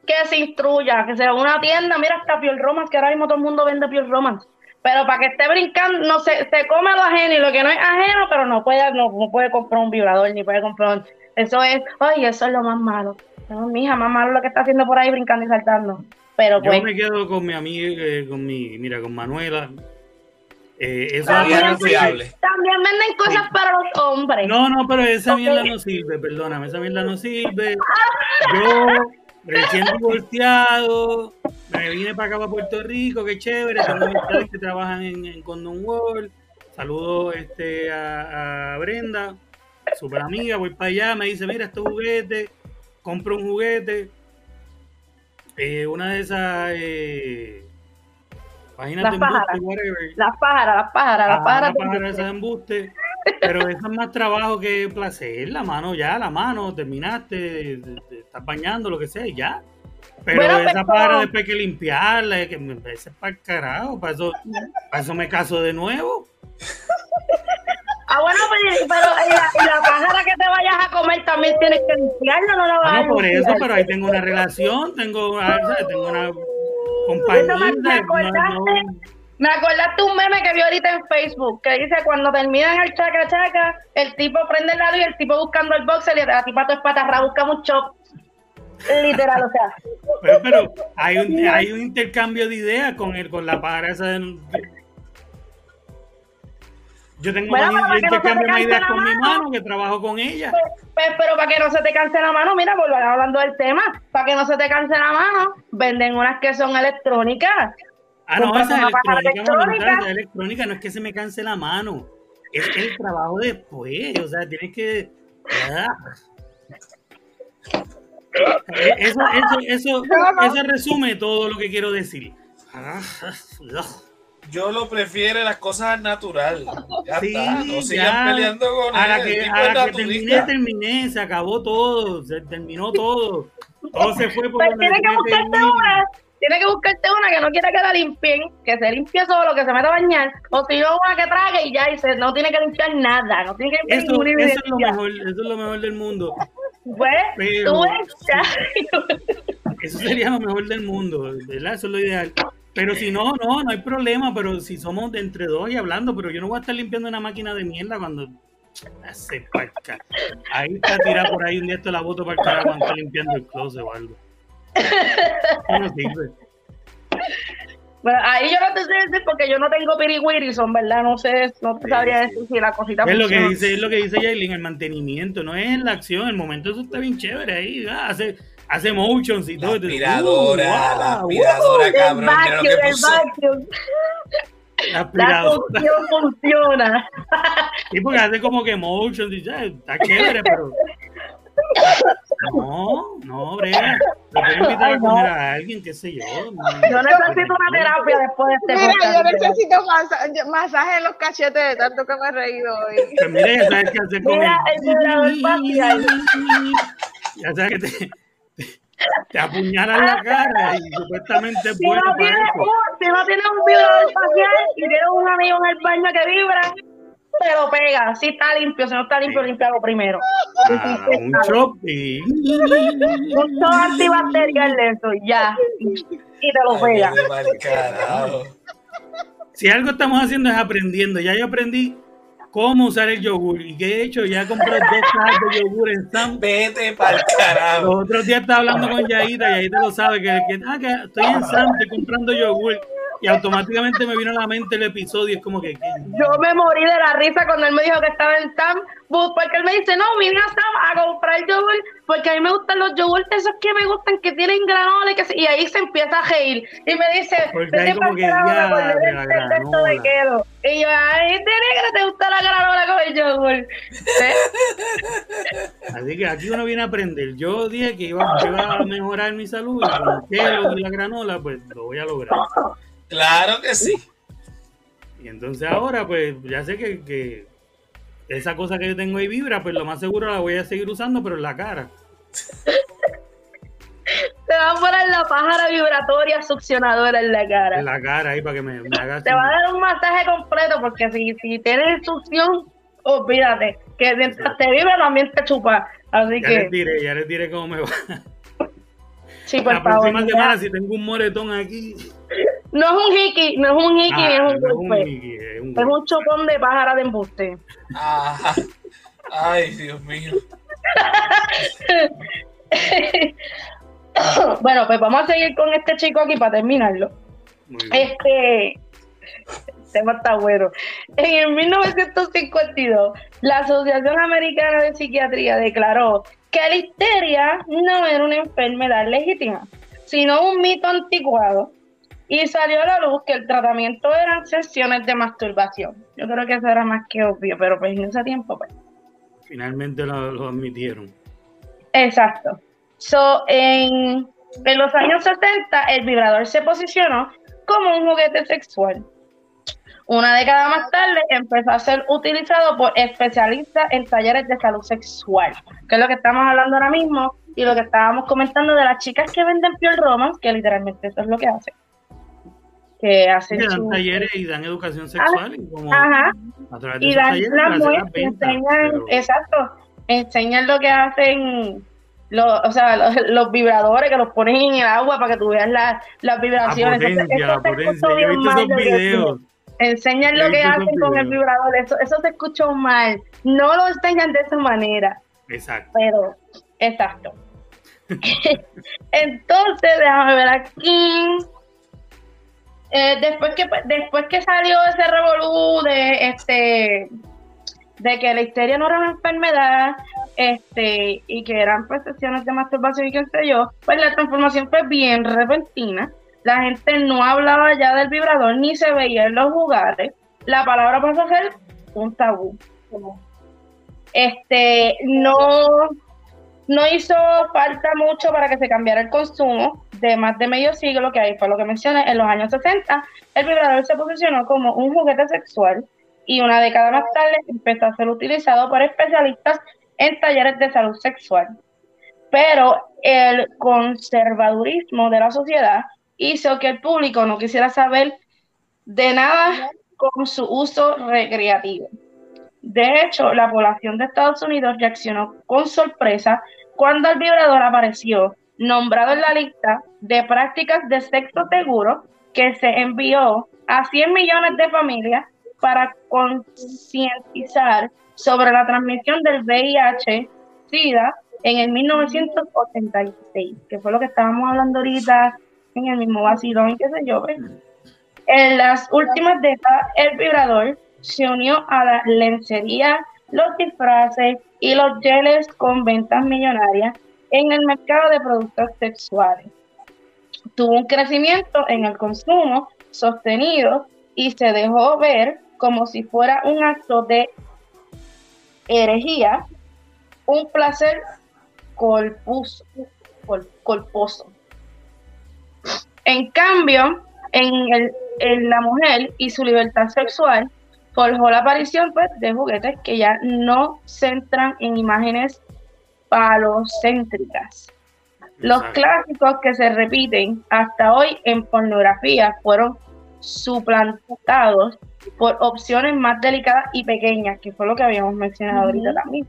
[SPEAKER 3] que se instruya, que sea una tienda, mira hasta Piel Romance, que ahora mismo todo el mundo vende Piel Romance. Pero para que esté brincando, no se, se come lo ajeno y lo que no es ajeno, pero no puede, no, no puede comprar un vibrador, ni puede comprar un- Eso es, ay, eso es lo más malo. No, mija, más malo lo que está haciendo por ahí brincando y saltando. Pero
[SPEAKER 1] Yo
[SPEAKER 3] pues,
[SPEAKER 1] me quedo con mi amiga, eh, con mi, mira, con Manuela. Eh, eso
[SPEAKER 3] También
[SPEAKER 2] no fiable.
[SPEAKER 3] también venden cosas para los hombres.
[SPEAKER 1] No, no, pero esa mierda no sirve, perdóname, esa mierda no sirve. Yo, recién divorciado, vine para acá, para Puerto Rico, qué chévere, que trabajan en, en Condom World. Saludo este, a, a Brenda, super amiga, voy para allá, me dice, mira, este juguete, compro un juguete. Eh, una de esas eh, páginas
[SPEAKER 3] Las
[SPEAKER 1] de embuste,
[SPEAKER 3] pájaras.
[SPEAKER 1] whatever.
[SPEAKER 3] Las pájaras, las pájaras, las pájaras.
[SPEAKER 1] la pájara esa de embuste. Pero eso es más trabajo que placer, la mano ya, la mano, terminaste, te- te estás bañando, lo que sea, y ya. Pero
[SPEAKER 3] Bueno,
[SPEAKER 1] esa
[SPEAKER 3] pero-
[SPEAKER 1] pájara después hay que limpiarla, que me es para el carajo, para eso, para eso me caso de nuevo.
[SPEAKER 3] Ah, bueno, pero y la, y la pájara que te vayas a comer también tienes que limpiarla, no la vas
[SPEAKER 1] Ah,
[SPEAKER 3] a
[SPEAKER 1] no, por eso, pero ahí tengo una relación, tengo, ah, ¿sabes? tengo una compañía.
[SPEAKER 3] me, me acordaste,
[SPEAKER 1] no-
[SPEAKER 3] Me acordaste un meme que vi ahorita en Facebook que dice cuando terminan el chaca chaca, el tipo prende el lado y el tipo buscando el boxer y la tipa todo espatarra busca un chop. Literal, o sea.
[SPEAKER 1] Pero, pero hay, un, hay un intercambio de ideas con el, con la para esa de- Yo tengo
[SPEAKER 3] Bueno,
[SPEAKER 1] más
[SPEAKER 3] no
[SPEAKER 1] intercambio
[SPEAKER 3] te
[SPEAKER 1] de ideas con mi
[SPEAKER 3] mano.
[SPEAKER 1] que trabajo con ella.
[SPEAKER 3] Pues, pues, pero para que no se te canse la mano, mira, volver hablando del tema, para que no se te canse la mano, venden unas que son electrónicas.
[SPEAKER 1] Ah, no, esa es electrónica,
[SPEAKER 3] electrónica.
[SPEAKER 1] esa es electrónica, no es que se me canse la mano, es el trabajo después, o sea, tienes que... ah. Eso, eso, eso, eso resume todo lo que quiero decir.
[SPEAKER 2] Yo lo prefiero las cosas natural. Ya
[SPEAKER 1] Sí,
[SPEAKER 2] está, no sigan
[SPEAKER 1] ya.
[SPEAKER 2] peleando con
[SPEAKER 1] A la que, a la que terminé, terminé, se acabó todo, se terminó todo. Todo se fue por
[SPEAKER 3] Pues tienes que buscarte una, tienes que buscarte una que no quiera que la limpien, que se limpie solo, que se meta a bañar, o si no, una que trague y ya, y se, no tiene que limpiar nada, no tiene que limpiar
[SPEAKER 1] Eso, eso es lo mejor, eso es lo mejor del mundo.
[SPEAKER 3] Pues,
[SPEAKER 1] Pero-. Eso sería lo mejor del mundo, ¿verdad? Eso es lo ideal. Pero si no, no, no hay problema. Pero si somos de entre dos y hablando, pero yo no voy a estar limpiando una máquina de mierda cuando hace parca. Ahí está tirada por ahí un día la boto para el carajo cuando está limpiando el closet o algo. No sirve.
[SPEAKER 3] Bueno, ahí yo no te sé decir porque yo no tengo piri son ¿verdad? No sé, no te
[SPEAKER 1] Sí,
[SPEAKER 3] sabría
[SPEAKER 1] sí.
[SPEAKER 3] decir si la cosita
[SPEAKER 1] Es lo que
[SPEAKER 3] funciona.
[SPEAKER 1] dice, es lo que dice Yailin, el mantenimiento, no es la acción, el momento eso está bien chévere ahí, ah, hace, hace motions y
[SPEAKER 2] La
[SPEAKER 1] todo.
[SPEAKER 2] aspiradora,
[SPEAKER 1] Uh,
[SPEAKER 2] la
[SPEAKER 1] wow,
[SPEAKER 2] aspiradora,
[SPEAKER 3] El
[SPEAKER 2] cabrón.
[SPEAKER 3] Vacuum,
[SPEAKER 2] que
[SPEAKER 3] el vacuum.
[SPEAKER 1] la
[SPEAKER 3] función funciona.
[SPEAKER 1] Sí, porque hace como que motion, y ya, está chévere, pero. No, no, brega. Lo puedo invitar
[SPEAKER 3] Ay,
[SPEAKER 1] a
[SPEAKER 3] no.
[SPEAKER 1] comer a alguien, qué sé yo. no.
[SPEAKER 3] Yo necesito una terapia después de este
[SPEAKER 4] Mira, yo necesito masa- yo- masaje en los cachetes de tanto que me he reído hoy.
[SPEAKER 1] Pues mira, ya sabes qué hacer con
[SPEAKER 3] Mira, el vibrador.
[SPEAKER 1] Ya sabes que te, te apuñalan la cara y supuestamente es
[SPEAKER 3] Si
[SPEAKER 1] bueno
[SPEAKER 3] no,
[SPEAKER 1] para
[SPEAKER 3] tienes
[SPEAKER 1] eso.
[SPEAKER 3] un, si no tienes un vibrador facial y tienes un amigo en el baño que vibra, te lo pega. Si está limpio, si no está limpio,
[SPEAKER 1] Sí.
[SPEAKER 3] límpialo primero.
[SPEAKER 1] Ah, un chop y.
[SPEAKER 3] Un todo antibacterial de eso, y ya. Y te lo pega.
[SPEAKER 1] Si algo estamos haciendo es aprendiendo. Ya yo aprendí cómo usar el yogur. ¿Y qué he hecho? Ya compré dos cajas de yogur en Sam.
[SPEAKER 2] Vete pa'l carajo.
[SPEAKER 1] Los otros días estaba hablando con Yaita, Yaita lo sabe, que, que, ah, que estoy en Sam, estoy comprando yogur. Y automáticamente me vino a la mente el episodio. Es como que, ¿qué?
[SPEAKER 3] Yo me morí de la risa cuando él me dijo que estaba en Sam, porque él me dice, no, vine a Sam a comprar yogur, porque a mí me gustan los yogurts esos que me gustan, que tienen granola, y, que se- y ahí se empieza a reír. Y me dice,
[SPEAKER 1] Porque
[SPEAKER 3] "Vete pa'l
[SPEAKER 1] que ya
[SPEAKER 3] me acordé
[SPEAKER 1] de
[SPEAKER 3] del
[SPEAKER 1] la
[SPEAKER 3] del de esto de
[SPEAKER 1] granola".
[SPEAKER 3] quedo". Y yo, ay, de negra te gusta la granola con el yogur. ¿Eh?
[SPEAKER 1] Así que aquí uno viene a aprender. Yo dije que iba, iba a mejorar mi salud y con el y la granola, pues lo voy a lograr.
[SPEAKER 2] Claro que sí.
[SPEAKER 1] Y entonces ahora, pues ya sé que, que esa cosa que yo tengo ahí vibra, pues lo más seguro la voy a seguir usando, pero en la cara.
[SPEAKER 3] Te va a poner la pájara vibratoria succionadora en la cara.
[SPEAKER 1] En la cara ahí para que me, me haga así.
[SPEAKER 3] Te va a dar un masaje completo porque si, si tienes succión, olvídate, que mientras te vibra también te chupa. Así
[SPEAKER 1] Ya les
[SPEAKER 3] que,
[SPEAKER 1] diré, ya les diré cómo me va.
[SPEAKER 3] sí, por
[SPEAKER 1] la
[SPEAKER 3] favor.
[SPEAKER 1] próxima
[SPEAKER 3] ya.
[SPEAKER 1] semana, si tengo un moretón aquí.
[SPEAKER 3] No es un hiki, no es un hiki,
[SPEAKER 1] ah,
[SPEAKER 3] es un
[SPEAKER 1] no es un
[SPEAKER 3] golpe.
[SPEAKER 1] Es un
[SPEAKER 3] Es un de pájara de embuste.
[SPEAKER 2] Ajá. Ay, Dios mío.
[SPEAKER 3] bueno, pues vamos a seguir con este chico aquí para terminarlo.
[SPEAKER 1] Muy bien.
[SPEAKER 3] Este tema está bueno. En el 1952, la Asociación Americana de Psiquiatría declaró que la histeria no era una enfermedad legítima, sino un mito anticuado. Y salió a la luz que el tratamiento eran sesiones de masturbación. Yo creo que eso era más que obvio, pero pues en ese tiempo, pues.
[SPEAKER 1] Finalmente lo, lo admitieron.
[SPEAKER 3] Exacto. So, en, en los años 70, el vibrador se posicionó como un juguete sexual. Una década más tarde empezó a ser utilizado por especialistas en talleres de salud sexual, que es lo que estamos hablando ahora mismo y lo que estábamos comentando de las chicas que venden piel romance, que literalmente eso es lo que hacen. Que hacen
[SPEAKER 1] Que dan
[SPEAKER 3] su-
[SPEAKER 1] talleres y dan educación sexual y como
[SPEAKER 3] Ajá,
[SPEAKER 1] a través de
[SPEAKER 3] y dan
[SPEAKER 1] talleres
[SPEAKER 3] las muestras, enseñan,
[SPEAKER 1] pero-
[SPEAKER 3] exacto, enseñan lo que hacen los, o sea, los, los vibradores que los ponen en el agua para que tú veas la- las
[SPEAKER 1] La
[SPEAKER 3] vibraciones. Eso-
[SPEAKER 1] potencia,
[SPEAKER 3] eso
[SPEAKER 1] la
[SPEAKER 3] se
[SPEAKER 1] potencia. Yo he visto esos videos.
[SPEAKER 3] Enseñan lo que hacen con el vibrador. Eso, eso se escuchó mal. No lo enseñan de esa manera.
[SPEAKER 1] Exacto.
[SPEAKER 3] Pero, exacto. Entonces, déjame ver aquí. Eh, después que después que salió ese revolú de este de que la histeria no era una enfermedad este y que eran pues sesiones de masturbación y qué sé yo, pues la transformación fue bien repentina. La gente no hablaba ya del vibrador ni se veía en los lugares. La palabra pasó a ser un tabú. Este, no, no hizo falta mucho para que se cambiara el consumo de más de medio siglo, que ahí fue lo que mencioné, en los años 60, el vibrador se posicionó como un juguete sexual y una década más tarde empezó a ser utilizado por especialistas en talleres de salud sexual. Pero el conservadurismo de la sociedad hizo que el público no quisiera saber de nada con su uso recreativo. De hecho, la población de Estados Unidos reaccionó con sorpresa cuando el vibrador apareció, nombrado en la lista de prácticas de sexo seguro que se envió a 100 millones de familias para concientizar sobre la transmisión del VIH, SIDA, en el 1986, que fue lo que estábamos hablando ahorita en el mismo vacilón, qué sé yo. En las últimas décadas, el vibrador se unió a la lencería, los disfraces y los geles con ventas millonarias en el mercado de productos sexuales. Tuvo un crecimiento en el consumo sostenido y se dejó ver como si fuera un acto de herejía, un placer colpuso, col-. En cambio, en, el- en la mujer y su libertad sexual, forjó la aparición pues, de juguetes que ya no centran en imágenes palocéntricas. Los
[SPEAKER 1] Exacto.
[SPEAKER 3] clásicos que se repiten hasta hoy en pornografía fueron suplantados por opciones más delicadas y pequeñas, que fue lo que habíamos mencionado ahorita también.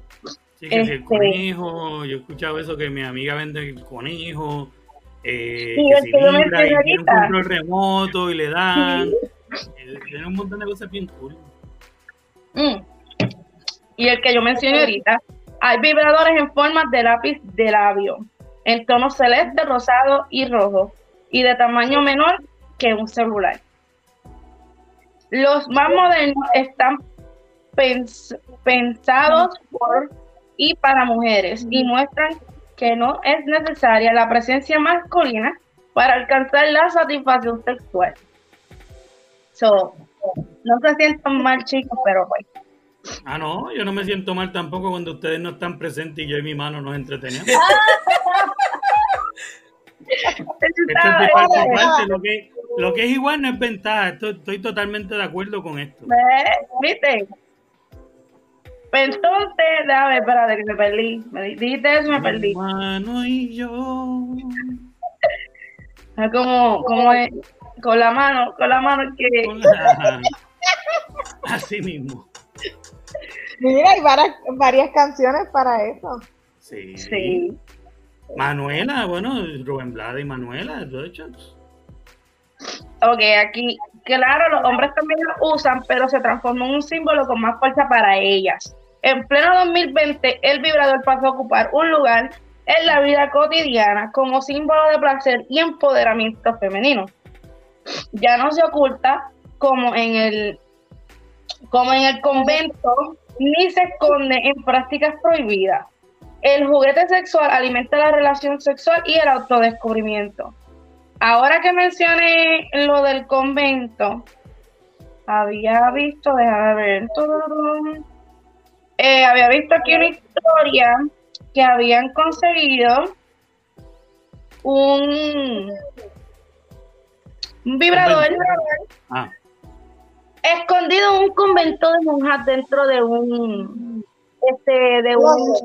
[SPEAKER 1] Sí, que si el
[SPEAKER 3] Este-
[SPEAKER 1] conejo, yo he escuchado eso que mi amiga vende el conejo, eh,
[SPEAKER 3] Sí,
[SPEAKER 1] que
[SPEAKER 3] el
[SPEAKER 1] si
[SPEAKER 3] que yo
[SPEAKER 1] vibra y
[SPEAKER 3] mencioné
[SPEAKER 1] tiene un
[SPEAKER 3] ahorita.
[SPEAKER 1] control remoto y le dan, eh, tiene un montón de cosas bien cool.
[SPEAKER 3] Mm. Y el que yo mencioné ahorita, hay vibradores en forma de lápiz de labio, en tonos celeste, rosado y rojo, y de tamaño menor que un celular. Los más modernos están pens- pensados por y para mujeres y muestran que no es necesaria la presencia masculina para alcanzar la satisfacción sexual. So, no se sientan mal, chicos, pero pues.
[SPEAKER 1] Ah, no, yo no me siento mal tampoco cuando ustedes no están presentes y yo y mi mano nos entretenemos. Esto es de parte y parte, Lo que, lo que es igual no es ventaja. Esto- estoy totalmente de acuerdo con esto.
[SPEAKER 3] ¿Ves? ¿Viste? Pues entonces, déjame, espérate que me perdí. Me di- dijiste eso y me
[SPEAKER 1] Mi
[SPEAKER 3] perdí.
[SPEAKER 1] mano y yo.
[SPEAKER 3] Como, como es, con la mano, con la mano que.
[SPEAKER 1] Así mismo.
[SPEAKER 4] Mira, hay varias, varias canciones para eso.
[SPEAKER 1] Sí.
[SPEAKER 3] Sí.
[SPEAKER 1] Manuela, bueno, Rubén Blada y Manuela, de hecho.
[SPEAKER 3] Ok, aquí, claro, los hombres también lo usan, pero se transformó en un símbolo con más fuerza para ellas. En pleno 2020, el vibrador pasó a ocupar un lugar en la vida cotidiana como símbolo de placer y empoderamiento femenino. Ya no se oculta como en el como en el convento, ni se esconde en prácticas prohibidas. El juguete sexual alimenta la relación sexual y el autodescubrimiento. Ahora que mencioné lo del convento, había visto, déjame ver. Eh, había visto aquí una historia que habían conseguido un, un vibrador
[SPEAKER 1] Ah,
[SPEAKER 3] escondido en un convento de monjas dentro de un este de un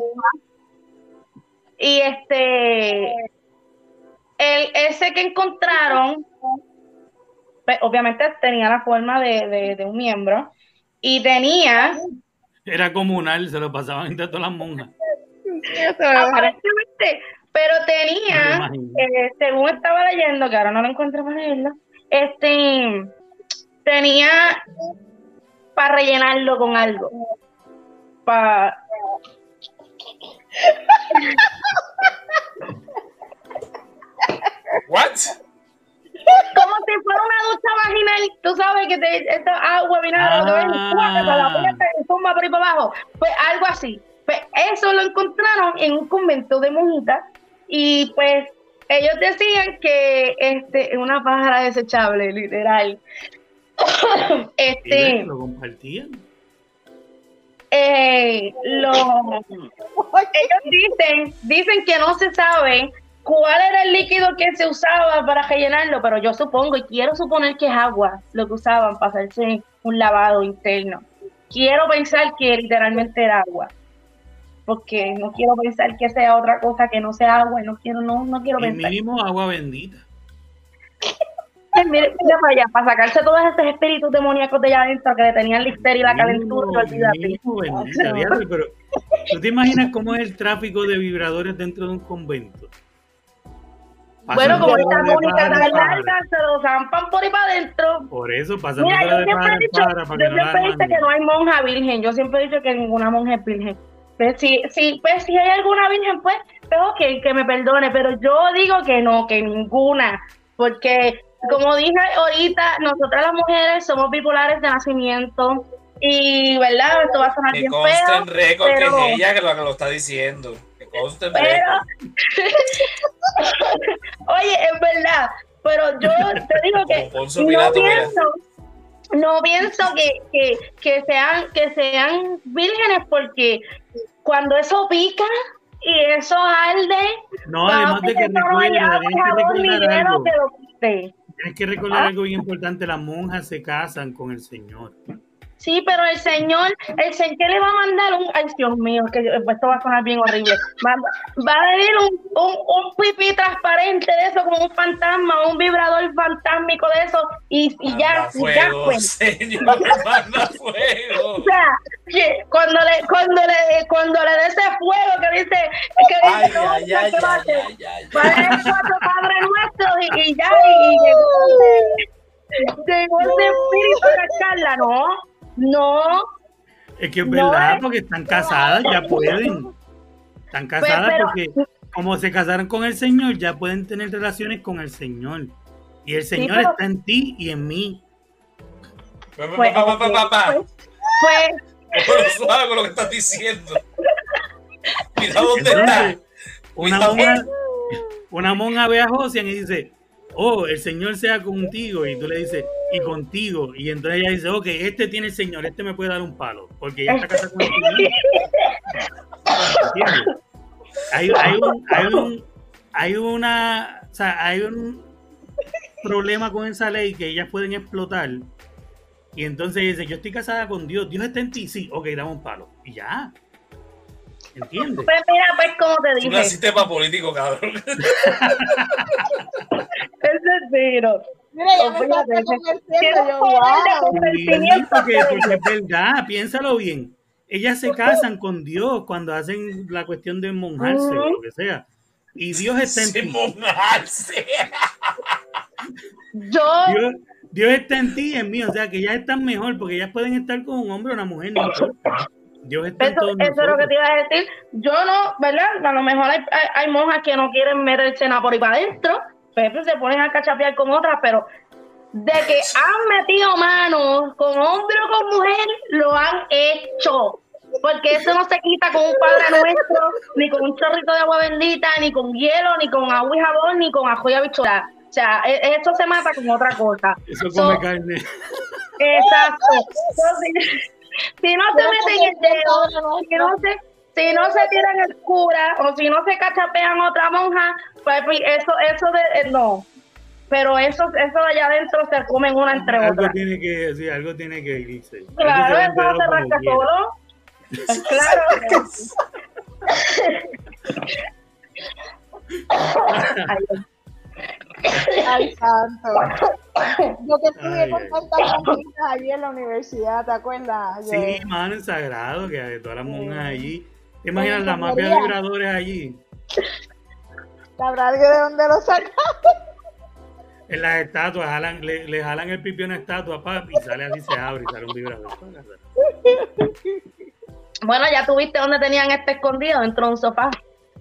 [SPEAKER 3] y este el ese que encontraron pues, obviamente tenía la forma de, de- de un miembro y tenía
[SPEAKER 1] era comunal, se lo pasaban entre todas las monjas.
[SPEAKER 3] Aparentemente, pero tenía, eh, según estaba leyendo, que ahora no lo encuentro para leerlo, este, tenía para rellenarlo con algo. Para
[SPEAKER 2] ¿What?
[SPEAKER 3] como si fuera una ducha vaginal, tú sabes que te, esta agua vinagre, lo que ves,
[SPEAKER 1] Ah.
[SPEAKER 3] y zumba por ahí para abajo. Pues algo así. Pues eso lo encontraron en un convento de monjitas y pues ellos decían que este es una pájara desechable, literal. Este,
[SPEAKER 1] lo compartían.
[SPEAKER 3] eh, lo, ellos dicen, dicen que no se sabe cuál era el líquido que se usaba para rellenarlo, pero yo supongo y quiero suponer que es agua lo que usaban para hacerse un lavado interno. Quiero pensar que literalmente era agua, porque no quiero pensar que sea otra cosa que no sea agua, y no quiero, no, no quiero
[SPEAKER 1] Y
[SPEAKER 3] pensar.
[SPEAKER 1] mínimo agua bendita.
[SPEAKER 3] Mire, para allá, para sacarse todos esos espíritus demoníacos de allá adentro que le tenían la histeria y la calentura, olvídate.
[SPEAKER 1] pero ¿tú te imaginas cómo es el tráfico de vibradores dentro de un convento?
[SPEAKER 3] Bueno, como bonitas
[SPEAKER 1] en
[SPEAKER 3] tan largas, se lo zampan por ahí para adentro.
[SPEAKER 1] Por eso, pasando
[SPEAKER 3] Mira, yo siempre he dicho, yo
[SPEAKER 1] que no
[SPEAKER 3] siempre he dicho que no hay monja virgen. Yo siempre he dicho que ninguna monja es virgen. Pues si, si, pues si hay alguna virgen, pues, pues ok, que me perdone. Pero yo digo que no, que ninguna. Porque, como dije ahorita, nosotras las mujeres somos bipolares de nacimiento. Y, ¿verdad? Esto va a sonar
[SPEAKER 2] Que
[SPEAKER 3] bien
[SPEAKER 2] conste
[SPEAKER 3] feo.
[SPEAKER 2] en récord
[SPEAKER 3] pero-
[SPEAKER 2] que es ella que lo, que lo está diciendo. Que conste en
[SPEAKER 3] Pero, oye, es verdad, pero yo te digo que no
[SPEAKER 2] Pilato, mira.
[SPEAKER 3] pienso, no pienso que, que, que sean que sean vírgenes porque cuando eso pica y eso arde,
[SPEAKER 1] No, además de que
[SPEAKER 3] no hay agua, jabón
[SPEAKER 1] algo.
[SPEAKER 3] que lo quite.
[SPEAKER 1] Tienes que recordar
[SPEAKER 3] ¿Ah?
[SPEAKER 1] algo bien importante, las monjas se casan con el Señor.
[SPEAKER 3] Sí, pero el Señor, el Señor ¿qué le va a mandar un, ay Dios mío, que yo- esto va a sonar bien horrible. Va, va a venir un, un, un pipí transparente de eso, como un fantasma, un vibrador fantasmico de eso, y, y ya,
[SPEAKER 2] Manda
[SPEAKER 3] y ya
[SPEAKER 2] fuego,
[SPEAKER 3] pues.
[SPEAKER 2] señor, manda fuego.
[SPEAKER 3] O sea, cuando le, cuando le, cuando le dé ese fuego que dice, que
[SPEAKER 2] Ay,
[SPEAKER 3] dice, "Oh,
[SPEAKER 2] ay, ay,
[SPEAKER 3] que
[SPEAKER 2] ay,
[SPEAKER 3] va a ser".
[SPEAKER 2] ay,
[SPEAKER 3] cuatro padres nuestros y, y ya, y, y llegó, ese espíritu a ¿no? No,
[SPEAKER 1] Es que es
[SPEAKER 3] No,
[SPEAKER 1] verdad,
[SPEAKER 3] es-
[SPEAKER 1] porque están casadas, ya pueden. Están casadas
[SPEAKER 3] Pues, pero-
[SPEAKER 1] porque como se casaron con el Señor, ya pueden tener relaciones con el Señor. Y el Señor
[SPEAKER 3] pero-
[SPEAKER 1] está en ti y en mí.
[SPEAKER 3] Pues, pues, pues
[SPEAKER 2] con lo que estás diciendo. Mira dónde está.
[SPEAKER 1] Entonces, una
[SPEAKER 2] Cuidado.
[SPEAKER 1] monja, una monja ve a Josian y dice, oh, el Señor sea contigo. Y tú le dices, y contigo. Y entonces ella dice, ok, este tiene el Señor, este me puede dar un palo. Porque ella está casada con el Señor. ¿Entiendes? Hay, hay, un, hay, un, hay una, o sea, hay un problema con esa ley que ellas pueden explotar. Y entonces dice, yo estoy casada con Dios, Dios está en ti, sí, ok, dame un palo. Y ya. ¿Entiendes?
[SPEAKER 3] pues mira, pues como te
[SPEAKER 2] Tú
[SPEAKER 3] dije,
[SPEAKER 2] naciste para político, cabrón.
[SPEAKER 3] ese tiro.
[SPEAKER 4] Mira, me convenciendo. Yo, wow.
[SPEAKER 1] Porque, porque es verdad, piénsalo bien. Ellas se casan con Dios cuando hacen la cuestión de monjarse o lo que sea. Y Dios está en ti.
[SPEAKER 2] mojarse.
[SPEAKER 3] Yo,
[SPEAKER 1] Dios, Dios está en ti y en mí. O sea que ellas están mejor porque ellas pueden estar con un hombre o una mujer. No. Dios está en
[SPEAKER 3] Eso,
[SPEAKER 1] todos
[SPEAKER 3] eso es lo que te iba a decir. Yo no, ¿verdad? A lo mejor hay, hay, hay monjas que no quieren meterse nada por ahí para adentro, pues se ponen a cachapear con otras, pero de que han metido manos con hombre o con mujer, lo han hecho. Porque eso no se quita con un padre nuestro, ni con un chorrito de agua bendita, ni con hielo, ni con agua y jabón, ni con ajo y habichuela. O sea, e- eso se mata con otra cosa.
[SPEAKER 1] Eso
[SPEAKER 3] So-
[SPEAKER 1] come carne.
[SPEAKER 3] Exacto. Entonces, si no se meten el dedo, si no se, si no se tiran el cura o si no se cachapean otra monja, pues eso, eso de, eh, no. Pero eso, eso de allá adentro se comen una entre
[SPEAKER 1] Algo
[SPEAKER 3] otras.
[SPEAKER 1] tiene que, sí, algo tiene que irse.
[SPEAKER 3] Claro, eso no se rasca solo. Pues claro. Ay,
[SPEAKER 4] santo. Yo que estudié con tantas monjitas allí en la universidad, ¿te acuerdas? Yo-
[SPEAKER 1] Sí, mano, es sagrado que todas las monjas allí ¿Te imaginas la mafia de vibradores allí?
[SPEAKER 4] ¿Sabrá alguien de dónde lo saca?
[SPEAKER 1] En las estatuas, jalan, le, le jalan el pipi a una estatua, papi, y sale así, se abre y sale un vibrador.
[SPEAKER 3] Bueno, ya tuviste donde tenían este escondido dentro de un sofá.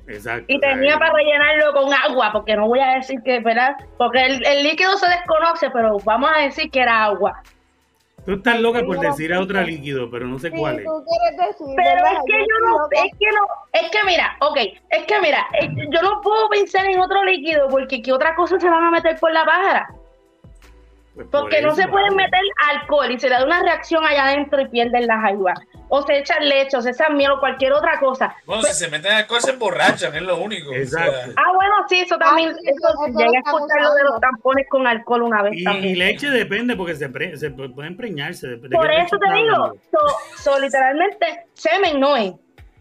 [SPEAKER 1] Exacto.
[SPEAKER 3] Y tenía
[SPEAKER 1] ahí.
[SPEAKER 3] para rellenarlo con agua, porque no voy a decir que, ¿verdad? Porque el, el líquido se desconoce, pero vamos a decir que era agua.
[SPEAKER 1] Tú estás loca por decir a otro líquido, pero no sé
[SPEAKER 4] Sí,
[SPEAKER 1] cuál es.
[SPEAKER 4] tú quieres decir,
[SPEAKER 3] Pero
[SPEAKER 4] ¿verdad?
[SPEAKER 3] es que yo no, es que no, es que mira, ok, es que mira, yo no puedo pensar en otro líquido porque ¿qué otra cosa se van a meter por la pájara?
[SPEAKER 1] Pues por
[SPEAKER 3] Porque no se pueden meter alcohol y se le da una reacción allá adentro y pierden las jaivas. O se echan leche, o se echan miel o cualquier otra cosa.
[SPEAKER 2] Bueno, si se meten alcohol se emborrachan, es lo único. o sea,
[SPEAKER 1] Exacto.
[SPEAKER 3] Ah, bueno, sí, eso también,
[SPEAKER 4] sí,
[SPEAKER 3] eso,
[SPEAKER 4] eso- eso
[SPEAKER 3] llegué a escuchar lo de los tampones con alcohol una vez
[SPEAKER 1] Y,
[SPEAKER 3] también.
[SPEAKER 1] y leche depende porque se, pre- se pu- pueden preñarse. ¿De, de
[SPEAKER 3] Por eso te digo, so, so, literalmente, semen no es.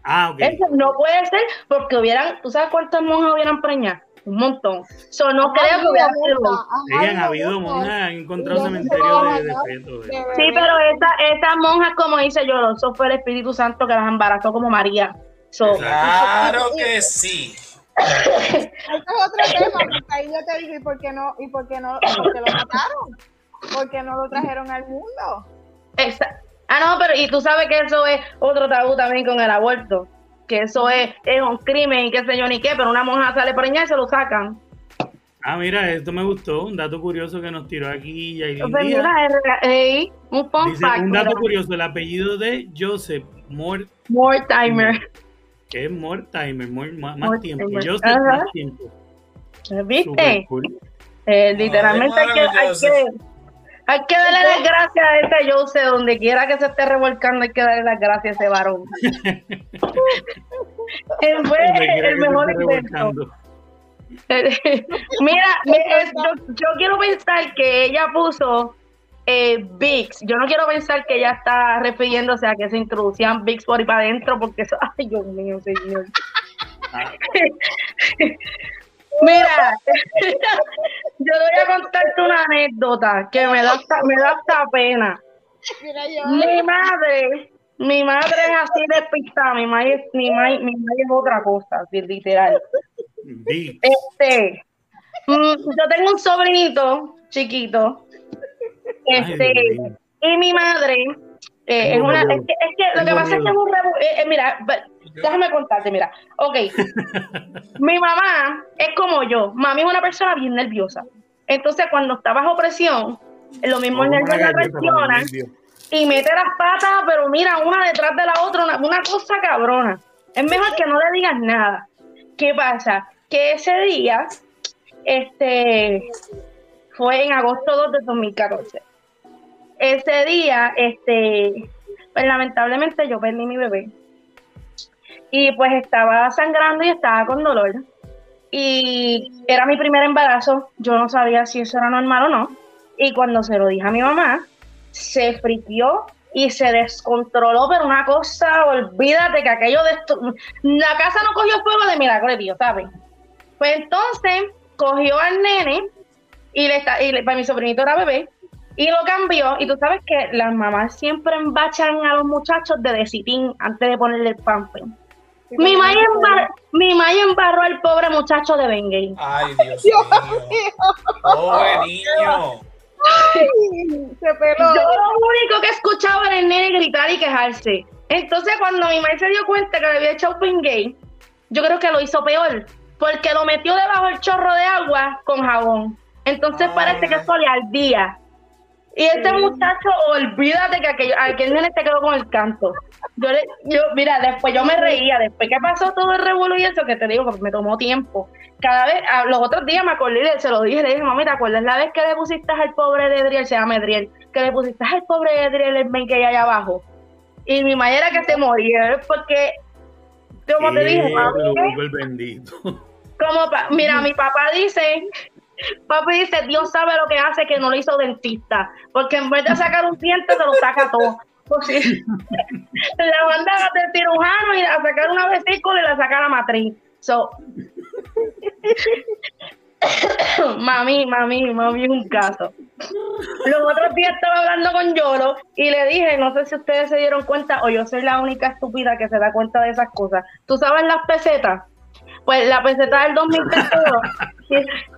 [SPEAKER 1] Ah, ok.
[SPEAKER 3] Eso no puede ser porque hubieran, ¿tú sabes cuántas monjas hubieran preñado? Un montón. So, no creo que hubiera sido.
[SPEAKER 1] han habido monjas, han encontrado
[SPEAKER 4] Y
[SPEAKER 1] cementerio de, de
[SPEAKER 3] Sí, pero esa, esas monjas, como dice yo, eso fue el Espíritu Santo que las embarazó como María. So.
[SPEAKER 2] Claro que sí.
[SPEAKER 4] Ese es otro tema, porque ahí yo te digo, ¿y por qué no, y por qué no, por qué lo mataron? ¿Por qué no lo trajeron al mundo?
[SPEAKER 3] esa- ah, no, pero y tú sabes que eso es otro tabú también con el aborto. Que eso es, es un crimen y qué sé yo ni qué, pero una monja sale preñada y se lo sacan.
[SPEAKER 1] Ah, mira, esto me gustó. Un dato curioso que nos tiró aquí
[SPEAKER 3] Pues mira, es- ey, un fun
[SPEAKER 1] Dice,
[SPEAKER 3] fact.
[SPEAKER 1] un dato
[SPEAKER 3] mira.
[SPEAKER 1] curioso, el apellido de Joseph Mort,
[SPEAKER 3] More timer.
[SPEAKER 1] que es Mortimer, more- más, más
[SPEAKER 3] Mortimer.
[SPEAKER 1] tiempo. Joseph
[SPEAKER 3] Ajá.
[SPEAKER 1] más tiempo.
[SPEAKER 3] ¿Viste?
[SPEAKER 1] Cool.
[SPEAKER 3] Eh, literalmente hay que, hay,
[SPEAKER 2] maravilloso.
[SPEAKER 3] que, hay que darle las gracias a ese Jose, donde quiera que se esté revolcando, hay que darle las gracias a ese varón. Él fue el mejor
[SPEAKER 1] revolcando.
[SPEAKER 3] Mira, es- yo, yo quiero pensar que ella puso eh. Yo no quiero pensar que ella está refiriéndose a que se introducían Vicks por ahí para adentro, porque eso, ay Dios mío, señor.
[SPEAKER 1] Ah,
[SPEAKER 3] Mira, yo le voy a contarte una anécdota que me da hasta, me da hasta pena.
[SPEAKER 4] Mira, yo,
[SPEAKER 3] Mi madre, mi madre es así despistada, mi madre, mi madre, mi madre es otra cosa, literal. Este, mm, yo tengo un sobrinito chiquito,
[SPEAKER 1] Ay,
[SPEAKER 3] este,
[SPEAKER 1] mío.
[SPEAKER 3] y mi madre eh, es una, es que, es que lo que pasa es que es un rebu- eh, eh, mira, déjame contarte, mira, ok, mi mamá es como yo, mami es una persona bien nerviosa, entonces cuando está bajo presión, lo mismo el nervio la presiona, y mete las patas, pero mira, una detrás de la otra, una, una cosa cabrona. Es mejor que no le digas nada. ¿Qué pasa? Que ese día, este, fue en agosto 2 de 2014. Ese día, este, pues lamentablemente yo perdí mi bebé. Y pues estaba sangrando y estaba con dolor. Y era mi primer embarazo. Yo no sabía si eso era normal o no. Y cuando se lo dije a mi mamá, se friqueó y se descontroló, pero una cosa, olvídate que aquello de esto, la casa no cogió fuego de milagro Dios, ¿sabes? Pues entonces cogió al nene y le está, y para mi sobrinito era bebé, y lo cambió, y tú sabes que las mamás siempre embachan a los muchachos de decitín antes de ponerle el pamper. Mi mamá embar- mi mamá embarró al pobre muchacho de Bengay.
[SPEAKER 2] Ay, Dios mío. Pobre niño.
[SPEAKER 4] se peló.
[SPEAKER 3] Yo lo único que escuchaba era el nene gritar y quejarse. Entonces, cuando mi madre se dio cuenta que le había echado gay, yo creo que lo hizo peor, porque lo metió debajo del chorro de agua con jabón. Entonces, parece que eso le ardía. Y este muchacho, olvídate que aquel, aquel nene te quedó con el canto. Yo, le, yo, mira, después yo me reía, después que pasó todo el revuelo y eso, que te digo, porque me tomó tiempo. Cada vez, a- los otros días me acordé, y se lo dije, le dije, mami, ¿te acuerdas la vez que le pusiste al pobre de Edriel, se llama Edriel, que le pusiste al pobre de Edriel el que hay allá abajo? Y mi madre era que se moría, porque, como te dije, mami,
[SPEAKER 1] bendito.
[SPEAKER 3] como pa- mira, mi papá dice, papi dice, Dios sabe lo que hace que no lo hizo dentista, porque en vez de sacar un diente se lo saca todo. Pues la mandaba del cirujano y a sacar una vesícula y la saca la matriz. So, mami, mami, mami un caso. los otros días estaba hablando con Yolo y le dije, no sé si ustedes se dieron cuenta o yo soy la única estúpida que se da cuenta de esas cosas. ¿Tú sabes las pesetas? Pues la peseta del 2022,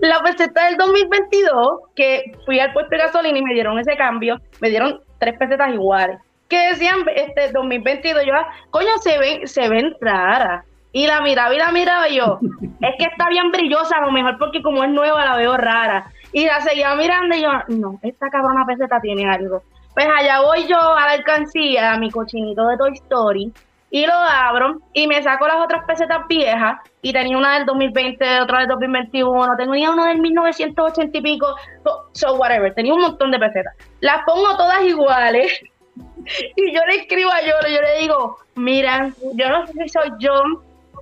[SPEAKER 3] la peseta del 2022, que fui al puesto de gasolina y me dieron ese cambio, me dieron tres pesetas iguales. Que decían, este 2022, yo, coño, se ven, se ven raras. Y la miraba y la miraba y yo, es que está bien brillosa, a lo mejor porque como es nueva la veo rara. Y la seguía mirando y yo, no, esta cabrona peseta tiene algo. Pues allá voy yo a la alcancía, a mi cochinito de Toy Story, y lo abro y me saco las otras pesetas viejas y tenía una del 2020, otra del 2021, tenía uno del 1980 y pico, so, whatever, tenía un montón de pesetas. Las pongo todas iguales y yo le escribo a Yolo, yo le digo, mira, yo no sé si soy yo,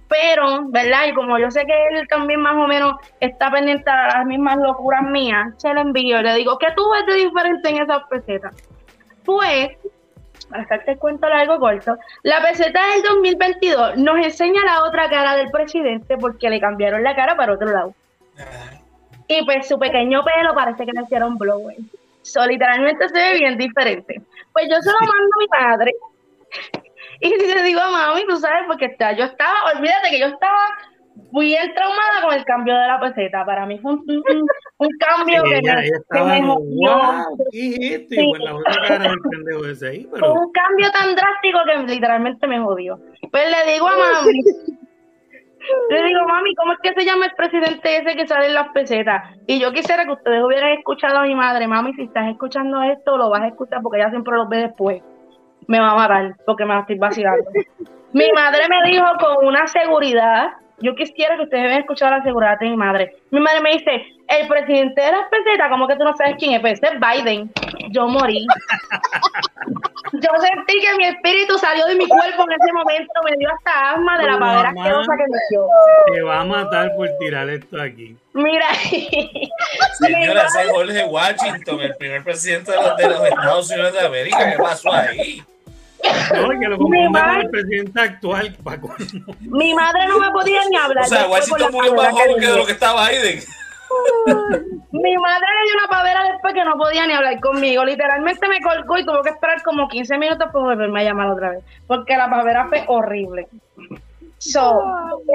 [SPEAKER 3] pero, ¿verdad? Y como yo sé que él también más o menos está pendiente a las mismas locuras mías, se lo envío, le digo, ¿qué tú ves de diferente en esas pesetas? Pues, hacerte el cuento largo corto, la peseta del 2022 nos enseña la otra cara del presidente porque le cambiaron la cara para otro lado. Y pues su pequeño pelo parece que le hicieron blower. So, literalmente se ve bien diferente. Pues yo se lo mando a mi padre y le digo a mami, tú sabes, porque está, yo estaba, olvídate que yo estaba bien traumada con el cambio de la peseta. Para mí fue un, un, cambio que, me,
[SPEAKER 1] wow, ¿qué es Y la otra cara del pendejo ese ahí, pero...
[SPEAKER 3] un cambio tan drástico que literalmente me jodió. Pues le digo a mami, le digo, mami, ¿cómo es que se llama el presidente ese que sale en las pesetas? Y yo quisiera que ustedes hubieran escuchado a mi madre, mami, si estás escuchando esto, lo vas a escuchar porque ella siempre lo ve después me va a matar porque me va a estoy vacilando. mi madre me dijo con una seguridad, yo quisiera que ustedes hayan escuchado la seguridad de mi madre. Mi madre me dice, el presidente de las pesetas, ¿cómo que tú no sabes quién es? Pues es Biden. Yo morí. yo sentí que mi espíritu salió de mi cuerpo en ese momento, me dio hasta asma de la pavera asquerosa que me dio.
[SPEAKER 1] Te va a matar por tirar esto aquí.
[SPEAKER 3] Mira.
[SPEAKER 2] Señora, ese es Jorge Washington, el primer presidente de los, de los Estados Unidos de América. ¿Qué pasó ahí?
[SPEAKER 1] No, que lo confunda con el presidente actual, Paco.
[SPEAKER 3] Mi madre no me podía ni hablar.
[SPEAKER 2] O sea, Washington murió más joven que de lo que estaba Biden.
[SPEAKER 3] Mi madre le dio una pavera después que no podía ni hablar conmigo. Literalmente me colgó y tuvo que esperar como 15 minutos para volverme a llamar otra vez. Porque la pavera fue horrible. So,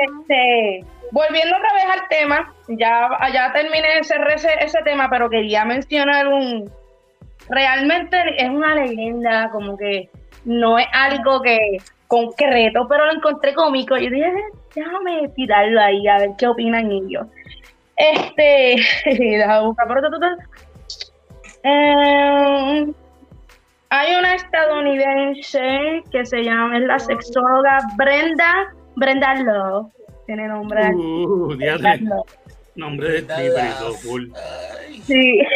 [SPEAKER 3] este, volviendo otra vez al tema, ya, ya terminé ese, ese, ese tema, pero quería mencionar un. Realmente es una leyenda, como que no es algo que concreto, pero lo encontré cómico. Y dije, déjame tirarlo ahí a ver qué opinan ellos. Este, eh, hay una estadounidense que se llama, es la sexóloga Brenda, Brenda Love. Tiene nombre.
[SPEAKER 1] Uh, Nombre de cool.
[SPEAKER 3] Sí.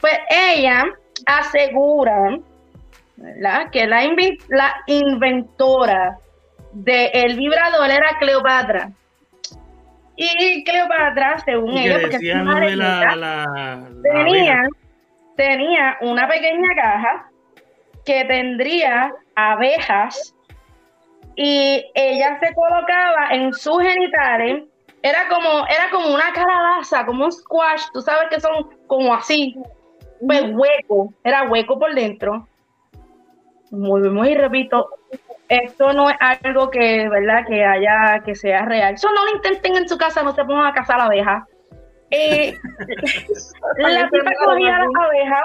[SPEAKER 3] pues ella asegura que la, la inventora del vibrador era Cleopatra. Y Cleopatra, según ella, porque tenía, tenía una pequeña caja que tendría abejas y ella se colocaba en sus genitales. Era como, era como una calabaza, como un squash, tú sabes que son como así, pues hueco, era hueco por dentro. Muy, muy, repito, esto no es algo que, ¿verdad? Que haya, que sea real. Eso no lo intenten en su casa, no se pongan a cazar abejas. Eh, la tipa cogía las abejas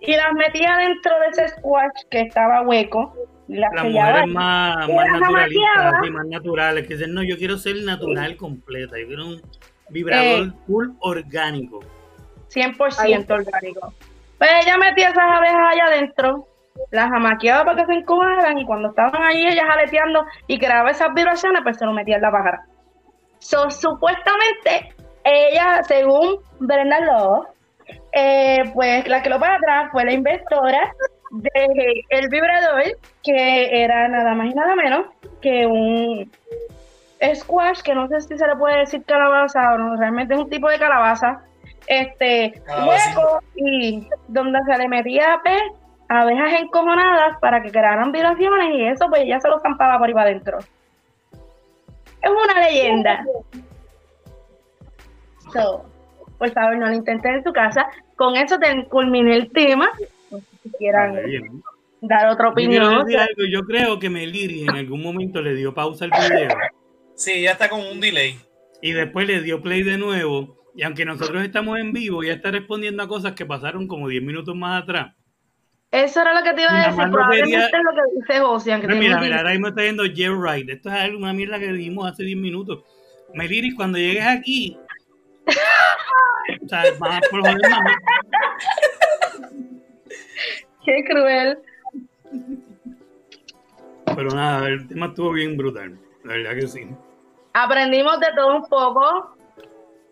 [SPEAKER 3] y las metía dentro de ese squash que estaba hueco.
[SPEAKER 1] Las, mujeres más, más naturalistas y más naturales, que dicen, no, yo quiero ser natural completa, yo quiero un vibrador eh, full orgánico.
[SPEAKER 3] 100% orgánico. Pues ella metía esas abejas allá adentro, las amaqueaba para que se encojaran y cuando estaban allí ellas aleteando y creaba esas vibraciones, pues se lo metía en la pájara. So, supuestamente ella, según Brenda Love, eh, pues la Cleopatra fue la inventora del el vibrador que era nada más y nada menos que un squash, que no sé si se le puede decir calabaza o no, realmente es un tipo de calabaza este hueco y donde se le metía pez, abejas encojonadas para que crearan vibraciones y eso pues ya se lo zampaba por ahí para adentro. Es una leyenda. por favor, no lo intenten en su casa. Con eso te culminé el tema. No sé si quieran dar otra
[SPEAKER 1] Yo
[SPEAKER 3] opinión.
[SPEAKER 1] decir algo, yo creo que Meliri en algún momento le dio pausa al video
[SPEAKER 2] Sí, ya está con un delay.
[SPEAKER 1] y después le dio play de nuevo. Y aunque nosotros estamos en vivo, ya está respondiendo a cosas que pasaron como 10 minutos más atrás.
[SPEAKER 3] Eso era lo que te iba a decir.
[SPEAKER 1] no
[SPEAKER 3] Probablemente es lo que dice Ocean. Que tiene
[SPEAKER 1] mira, mira, ahora mismo está yendo Jeff Wright. Esto es algo- una mierda que dijimos hace 10 minutos. Meliris, cuando llegues aquí, o sea, más por joder más.
[SPEAKER 3] Qué cruel.
[SPEAKER 1] Pero nada, el tema estuvo bien brutal. La verdad que sí.
[SPEAKER 3] Aprendimos de todo un poco.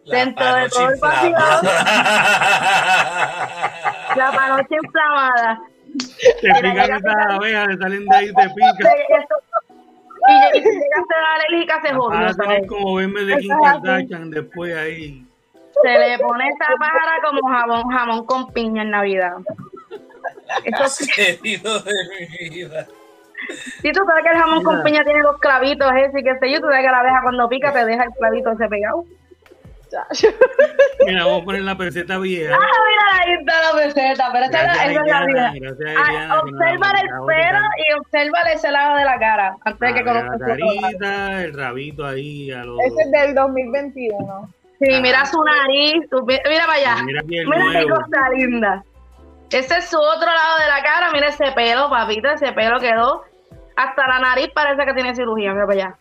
[SPEAKER 2] La
[SPEAKER 3] Dentro de
[SPEAKER 2] panocha
[SPEAKER 3] todo el
[SPEAKER 2] inflamada.
[SPEAKER 3] La panoche inflamada.
[SPEAKER 1] Te pican esas abejas, le salen de ahí, te pican.
[SPEAKER 3] Y, y si llegaste a dar alérgica, se jodió,
[SPEAKER 1] a
[SPEAKER 3] ¿sabes?
[SPEAKER 1] tener como verme de Kim. Kardashian después ahí.
[SPEAKER 3] Se le pone esa pájara como jabón, jamón con piña en Navidad. Eso sí.
[SPEAKER 2] Querido de mi vida.
[SPEAKER 3] Sí, tú sabes que el jamón con
[SPEAKER 1] Mira.
[SPEAKER 3] piña tiene los clavitos ese y qué sé yo. Tú sabes que la abeja cuando pica te deja el clavito ese pegado.
[SPEAKER 1] Mira, vamos a poner la peseta vieja.
[SPEAKER 3] Ah, mira, ahí está la peseta, pero esa es la-
[SPEAKER 1] Gracias,
[SPEAKER 3] es
[SPEAKER 1] gracias,
[SPEAKER 3] Ah, observa el pelo y observa ese lado de la cara antes de que conozcas
[SPEAKER 1] carita, el rabito ahí a los.
[SPEAKER 4] Ese es del 2021.
[SPEAKER 3] Sí,
[SPEAKER 1] Ah.
[SPEAKER 3] mira su nariz, su- mira para allá.
[SPEAKER 1] Mira
[SPEAKER 3] qué cosa linda. Ese es su otro lado de la cara. Mira ese pelo, papita. Ese pelo quedó. Hasta la nariz parece que tiene cirugía. Mira para allá.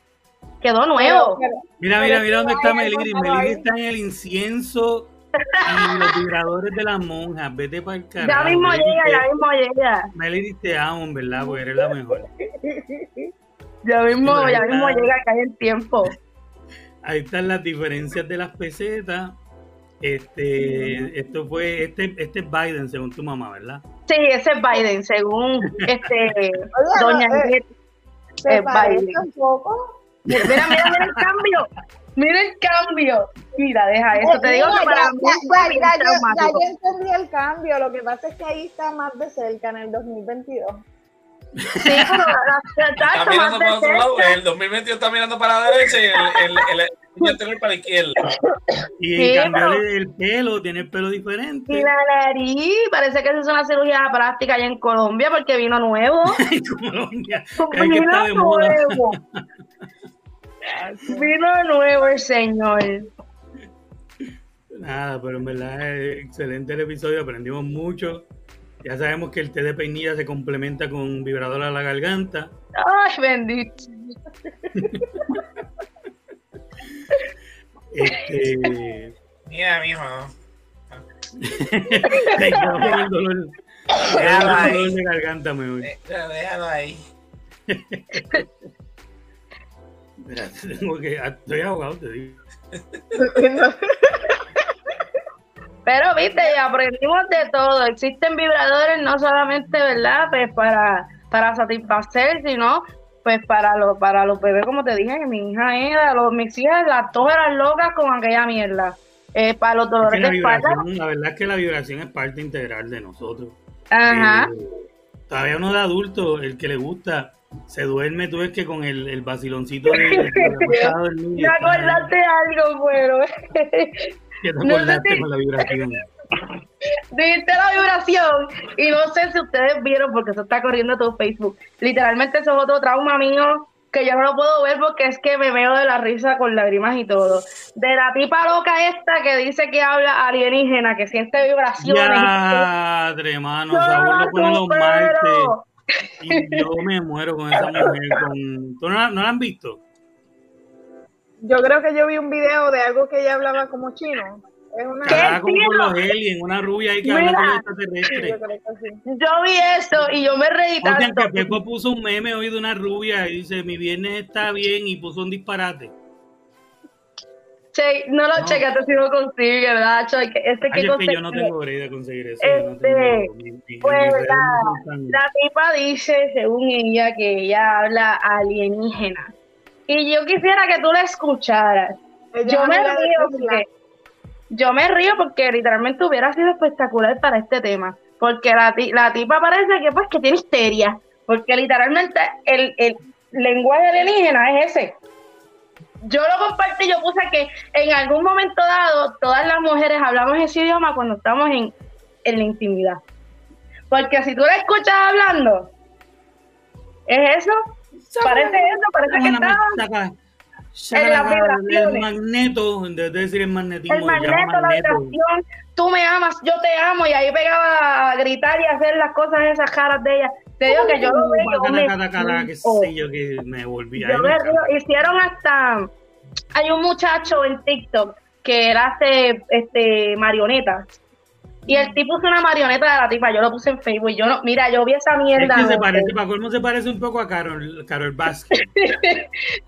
[SPEAKER 3] Quedó nuevo.
[SPEAKER 1] Mira, mira,
[SPEAKER 4] es
[SPEAKER 1] mira dónde está
[SPEAKER 4] algo
[SPEAKER 1] Meliri.
[SPEAKER 4] raro
[SPEAKER 1] Meliri
[SPEAKER 4] ahí.
[SPEAKER 1] está en el incienso y los vibradores de las monjas. Vete para el carajo.
[SPEAKER 3] ya mismo
[SPEAKER 1] Meliri,
[SPEAKER 3] llega,
[SPEAKER 1] te-
[SPEAKER 3] ya mismo llega.
[SPEAKER 1] Meliri, te amo, verdad, porque eres la mejor.
[SPEAKER 3] Ya mismo, ya
[SPEAKER 1] está.
[SPEAKER 3] mismo llega, hay el tiempo.
[SPEAKER 1] Ahí están las diferencias de las pesetas. Este, esto fue, este, este es Biden, según tu mamá, ¿verdad?
[SPEAKER 3] Sí, ese es Biden, según este
[SPEAKER 4] Oye,
[SPEAKER 3] Doña
[SPEAKER 4] no, eh,
[SPEAKER 3] Ingrid.
[SPEAKER 4] ¿Se
[SPEAKER 3] Eh,
[SPEAKER 4] parece
[SPEAKER 3] Biden.
[SPEAKER 4] un poco?
[SPEAKER 3] Mira, mira, mira el cambio. Mira el cambio. Mira, deja eso. Te digo que para
[SPEAKER 4] ya,
[SPEAKER 3] mí
[SPEAKER 4] ya, ya, yo- ya yo entendí el cambio. Lo que pasa es que ahí está más de cerca en el 2022.
[SPEAKER 3] Sí, pero
[SPEAKER 2] Está mirando para otro lado. El 2022 está mirando para la derecha y el, el, el, el anterior para la izquierda.
[SPEAKER 1] Y
[SPEAKER 3] Sí,
[SPEAKER 1] cambió
[SPEAKER 3] pero-
[SPEAKER 1] el pelo, tiene el pelo diferente.
[SPEAKER 3] Y la nariz, parece que se hizo una cirugía plástica allá en Colombia porque vino nuevo.
[SPEAKER 1] Colombia. que
[SPEAKER 3] Vino
[SPEAKER 1] está de moda.
[SPEAKER 3] nuevo. Vino nuevo el señor.
[SPEAKER 1] Nada, pero en verdad es excelente el episodio, aprendimos mucho. Ya sabemos que el té de peinilla se complementa con vibrador a la garganta.
[SPEAKER 3] Ay, bendito.
[SPEAKER 1] Este,
[SPEAKER 2] Mira, mijo.
[SPEAKER 1] te quedó con el dolor, el dolor de garganta mejor.
[SPEAKER 2] Eh, Déjalo ahí.
[SPEAKER 1] Mira, tengo que, estoy ahogado, te digo.
[SPEAKER 3] Pero viste, aprendimos de todo. Existen vibradores no solamente, ¿verdad? Pues para, para satisfacer, sino pues para los, para los bebés, como te dije, que mi hija era, los, mis hijas, las dos eran locas con aquella mierda. Eh, para los
[SPEAKER 1] Es que
[SPEAKER 3] dolores de espalda.
[SPEAKER 1] la verdad es que la vibración es parte integral de nosotros.
[SPEAKER 3] Ajá.
[SPEAKER 1] Eh, todavía uno de adulto, el que le gusta, se duerme, tú ves que con el, el vaciloncito de, de del niño,
[SPEAKER 3] Me acordaste algo, bueno.
[SPEAKER 1] que te
[SPEAKER 3] no sé
[SPEAKER 1] acordaste
[SPEAKER 3] si-
[SPEAKER 1] con la vibración.
[SPEAKER 3] Dijiste la vibración y no sé si ustedes vieron porque eso está corriendo todo Facebook. Literalmente eso es otro trauma mío que yo no lo puedo ver porque es que me veo de la risa con lágrimas y todo. De la tipa loca esta que dice que habla alienígena, que siente vibraciones.
[SPEAKER 1] Ya, hermano,
[SPEAKER 3] Yo
[SPEAKER 1] Saúl yo me muero con esa mujer. Con... ¿Tú no, la- no la han visto?
[SPEAKER 4] Yo creo que yo vi un video de algo que ella hablaba como chino. Es una.
[SPEAKER 3] ¿Qué?
[SPEAKER 1] Ah, como los aliens, una rubia ahí que
[SPEAKER 3] Mira.
[SPEAKER 1] habla con los
[SPEAKER 4] Yo sí.
[SPEAKER 3] Yo vi eso y yo me reí
[SPEAKER 1] O sea,
[SPEAKER 3] tanto.
[SPEAKER 1] que Pepo puso un meme hoy de una rubia y dice, mi viernes está bien y puso un disparate.
[SPEAKER 3] Che, no lo
[SPEAKER 1] No.
[SPEAKER 3] checaste si lo consigue, ¿verdad? Che, que este
[SPEAKER 1] Ay,
[SPEAKER 3] que
[SPEAKER 1] es que yo no tengo break de conseguir eso. yo no
[SPEAKER 3] Este,
[SPEAKER 1] tengo, mi- mi-
[SPEAKER 3] pues, la-
[SPEAKER 1] no tan-
[SPEAKER 3] La tipa dice, según ella, que ella habla alienígena. Y yo quisiera que tú la escucharas.
[SPEAKER 4] Ella
[SPEAKER 3] Yo me río porque yo me río porque literalmente hubiera sido espectacular para este tema. Porque la, ti- la tipa parece que pues que tiene histeria. Porque literalmente el, el lenguaje alienígena es ese. Yo lo compartí, yo puse que en algún momento dado todas las mujeres hablamos ese idioma cuando estamos en, en la intimidad. Porque si tú la escuchas hablando, ¿es eso? Parece eso, parece que está
[SPEAKER 1] en las vibraciones. El magneto, de decir el magnetismo.
[SPEAKER 3] El magneto, la vibración, tú me amas, yo te amo, y ahí pegaba a gritar y hacer las cosas esas caras de ella. Te digo que yo lo veo.
[SPEAKER 1] que me volví
[SPEAKER 3] yo me Hicieron hasta. Hay un muchacho en TikTok que él hace este, marionetas y el tipo es una marioneta de la tipa, yo lo puse en Facebook. Yo no, mira, yo vi esa mierda.
[SPEAKER 1] Es que se parece, para colmo se parece un poco a Carol, Carol Vázquez.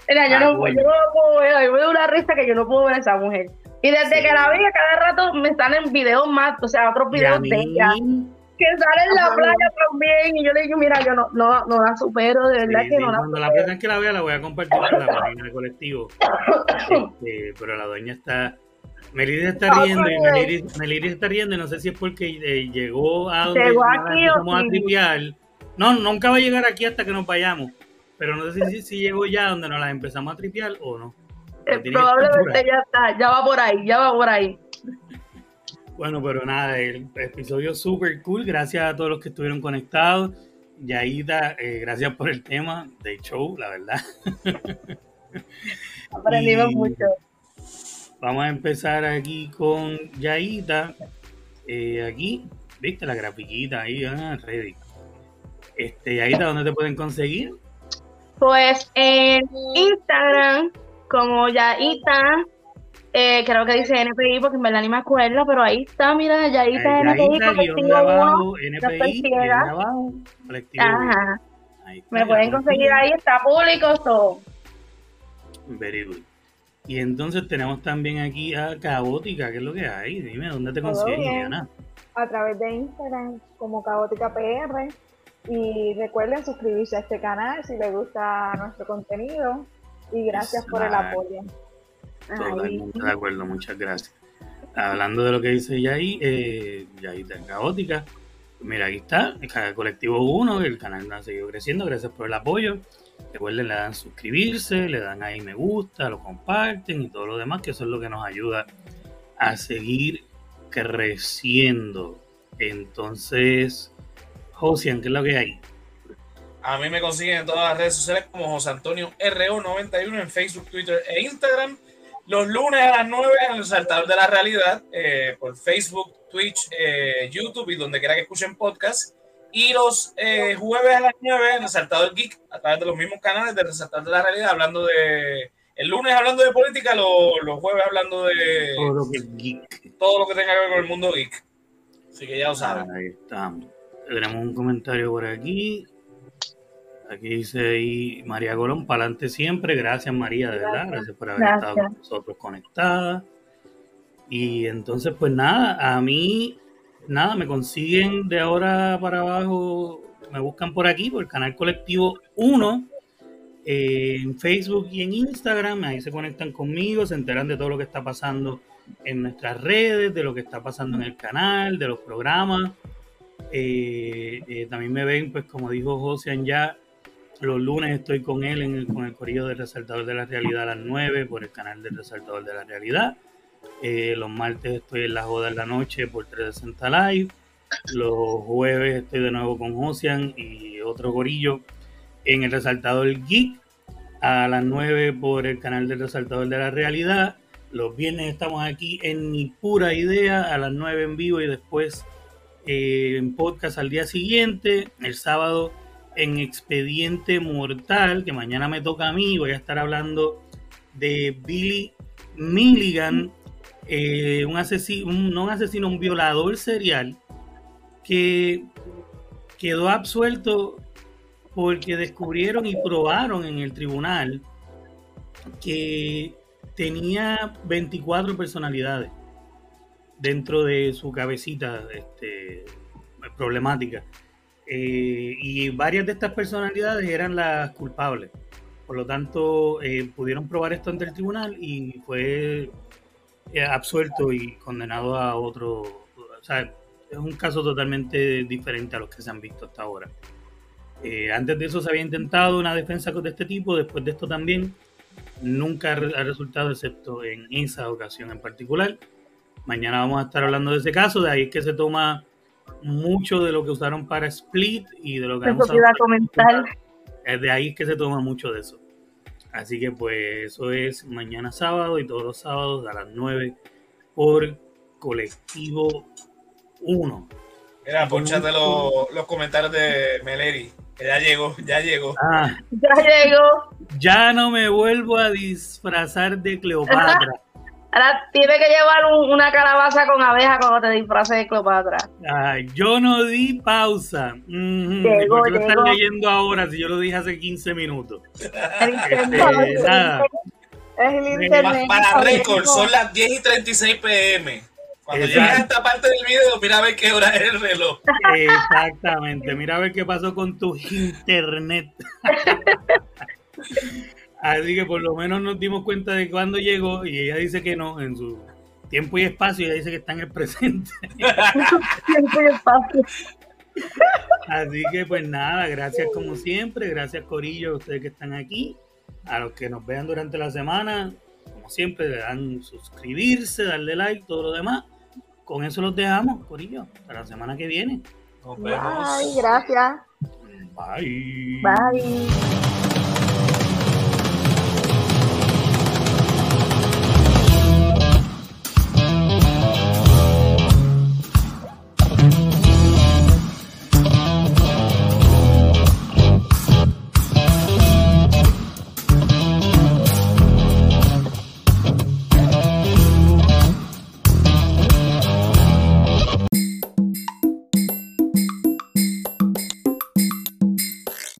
[SPEAKER 3] mira, yo, no, yo no puedo ver, yo me da una risa que yo no puedo ver a esa mujer. Y desde que la vi, cada rato me salen videos más, o sea, otros videos de ella. Que sale en la playa también. Y yo le digo, mira, yo no, no, no la supero, de verdad que no la
[SPEAKER 1] Cuando la próxima que la vea, la voy a compartir en la página del colectivo. Este, pero la dueña está Meliris está riendo y está riendo no sé si es porque eh, llegó a donde vamos a tripear. No, nunca va a llegar aquí hasta que nos vayamos. Pero no sé si, si llegó ya donde nos las empezamos a tripear o no.
[SPEAKER 3] Eh, probablemente ya está, ya va por ahí, ya va por ahí.
[SPEAKER 1] Bueno, pero nada, el episodio súper cool. Gracias a todos los que estuvieron conectados. Yaida, eh, gracias por el tema de show, la verdad.
[SPEAKER 3] Aprendimos mucho.
[SPEAKER 1] Vamos a empezar aquí con Yaita. Eh, aquí, viste la grafiquita ahí, ah, ready. Este, Yaita, ¿dónde te pueden conseguir?
[SPEAKER 3] Pues en Instagram, como Yaita, eh, creo que dice NPI porque en verdad ni me acuerdo, pero ahí está, mira, Yaita, NPI, colectivo abajo, NPI, abajo, colectivo Ajá. me pueden conseguir ahí, está público, todo.
[SPEAKER 1] Very good. Y entonces tenemos también aquí a Caótica, ¿qué es lo que hay? Dime, ¿dónde te consigues, Diana?
[SPEAKER 4] A través de Instagram, como Caótica PR. Y recuerden suscribirse a este canal si les gusta nuestro contenido. Y gracias por el apoyo.
[SPEAKER 1] Totalmente de acuerdo, muchas gracias. Hablando de lo que dice Yai, eh, Yai está Caótica. Mira, aquí está, el colectivo 1, el canal ha seguido creciendo, gracias por el apoyo. Recuerden, le dan suscribirse, le dan ahí me gusta, lo comparten y todo lo demás, que eso es lo que nos ayuda a seguir creciendo. Entonces, Josian, ¿qué es lo que hay?
[SPEAKER 2] A mí me consiguen en todas las redes sociales como José Antonio RO91 en Facebook, Twitter e Instagram. Los lunes a las 9 en el Saltador de la Realidad eh, por Facebook, Twitch, eh, YouTube y donde quiera que escuchen podcast. Y los eh, jueves a las 9 en Resaltador Geek, a través de los mismos canales de Resaltador de la Realidad, hablando de. El lunes hablando de política, los, jueves hablando de.
[SPEAKER 1] Todo lo que geek.
[SPEAKER 2] Todo lo que tenga que ver con el mundo geek. Así que ya lo saben.
[SPEAKER 1] Ahí estamos. Tenemos un comentario por aquí. Aquí dice ahí María Colón, para adelante siempre. Gracias, María, de verdad. Gracias por haber estado con nosotros conectada. Y entonces, pues nada, a mí nada, me consiguen de ahora para abajo, me buscan por aquí, por el canal colectivo 1, eh, en Facebook y en Instagram, ahí se conectan conmigo, se enteran de todo lo que está pasando en nuestras redes, de lo que está pasando en el canal, de los programas. Eh, eh, también me ven, pues como dijo José ya, los lunes estoy con él en el, con el corrido del Resaltador de la Realidad a las 9 por el canal del Resaltador de la Realidad. Eh, los martes estoy en la joda en la noche por 360 Live. Los jueves estoy de nuevo con Josian y otro gorillo en el Resaltador Geek. A las 9 por el canal del Resaltador de la Realidad. Los viernes estamos aquí en Mi Pura Idea a las 9 en vivo y después eh, en podcast al día siguiente. El sábado en Expediente Mortal, que mañana me toca a mí. Voy a estar hablando de Billy Milligan, eh, un asesino, no un asesino, un violador serial que quedó absuelto porque descubrieron y probaron en el tribunal que tenía 24 personalidades dentro de su cabecita este, problemática. Eh, y varias de estas personalidades eran las culpables. Por lo tanto, eh, pudieron probar esto ante el tribunal y fue eh, absuelto y condenado a otro. O sea, es un caso totalmente diferente a los que se han visto hasta ahora. Eh, antes de eso se había intentado una defensa de este tipo, después de esto también. nunca ha re- ha resultado excepto en esa ocasión en particular. Mañana vamos a estar hablando de ese caso, de ahí es que se toma mucho de lo que usaron para Split y de lo que han
[SPEAKER 3] Eso iba a comentar.
[SPEAKER 1] es de ahí que se toma mucho de eso. Así que pues eso es mañana sábado y todos los sábados a las 9 por colectivo 1.
[SPEAKER 2] Mira, ponchate los, los comentarios de Meleri. Que ya llegó, ya llegó.
[SPEAKER 1] Ah,
[SPEAKER 3] Ya llegó.
[SPEAKER 1] ya no me vuelvo a disfrazar de Cleopatra.
[SPEAKER 3] Ahora tiene que llevar un- una calabaza con abeja cuando te disfraces de Cleopatra.
[SPEAKER 1] Ay, yo no di pausa. Ujú,
[SPEAKER 3] Llegó,
[SPEAKER 1] ¿Por qué lo están leyendo ahora si yo lo dije hace 15 minutos?
[SPEAKER 3] El.
[SPEAKER 1] Este, nada.
[SPEAKER 4] Es el internet.
[SPEAKER 2] Para récord, son las 10 y 36 pm. Cuando llegas a esta parte del video, mira a ver qué hora es el reloj.
[SPEAKER 1] Exactamente. Mira a ver qué pasó con tu internet. Así que por lo menos nos dimos cuenta de cuándo llegó y ella dice que no, en su tiempo y espacio, ella dice que está en el presente.
[SPEAKER 3] Tiempo y espacio.
[SPEAKER 1] Así que pues nada, gracias como siempre, gracias Corillo a ustedes que están aquí, a los que nos vean durante la semana, como siempre le dan suscribirse, darle like, todo lo demás. Con eso los dejamos, Corillo, hasta la semana que viene.
[SPEAKER 2] Nos
[SPEAKER 4] Bye,
[SPEAKER 2] vemos.
[SPEAKER 4] gracias.
[SPEAKER 1] Bye.
[SPEAKER 3] Bye.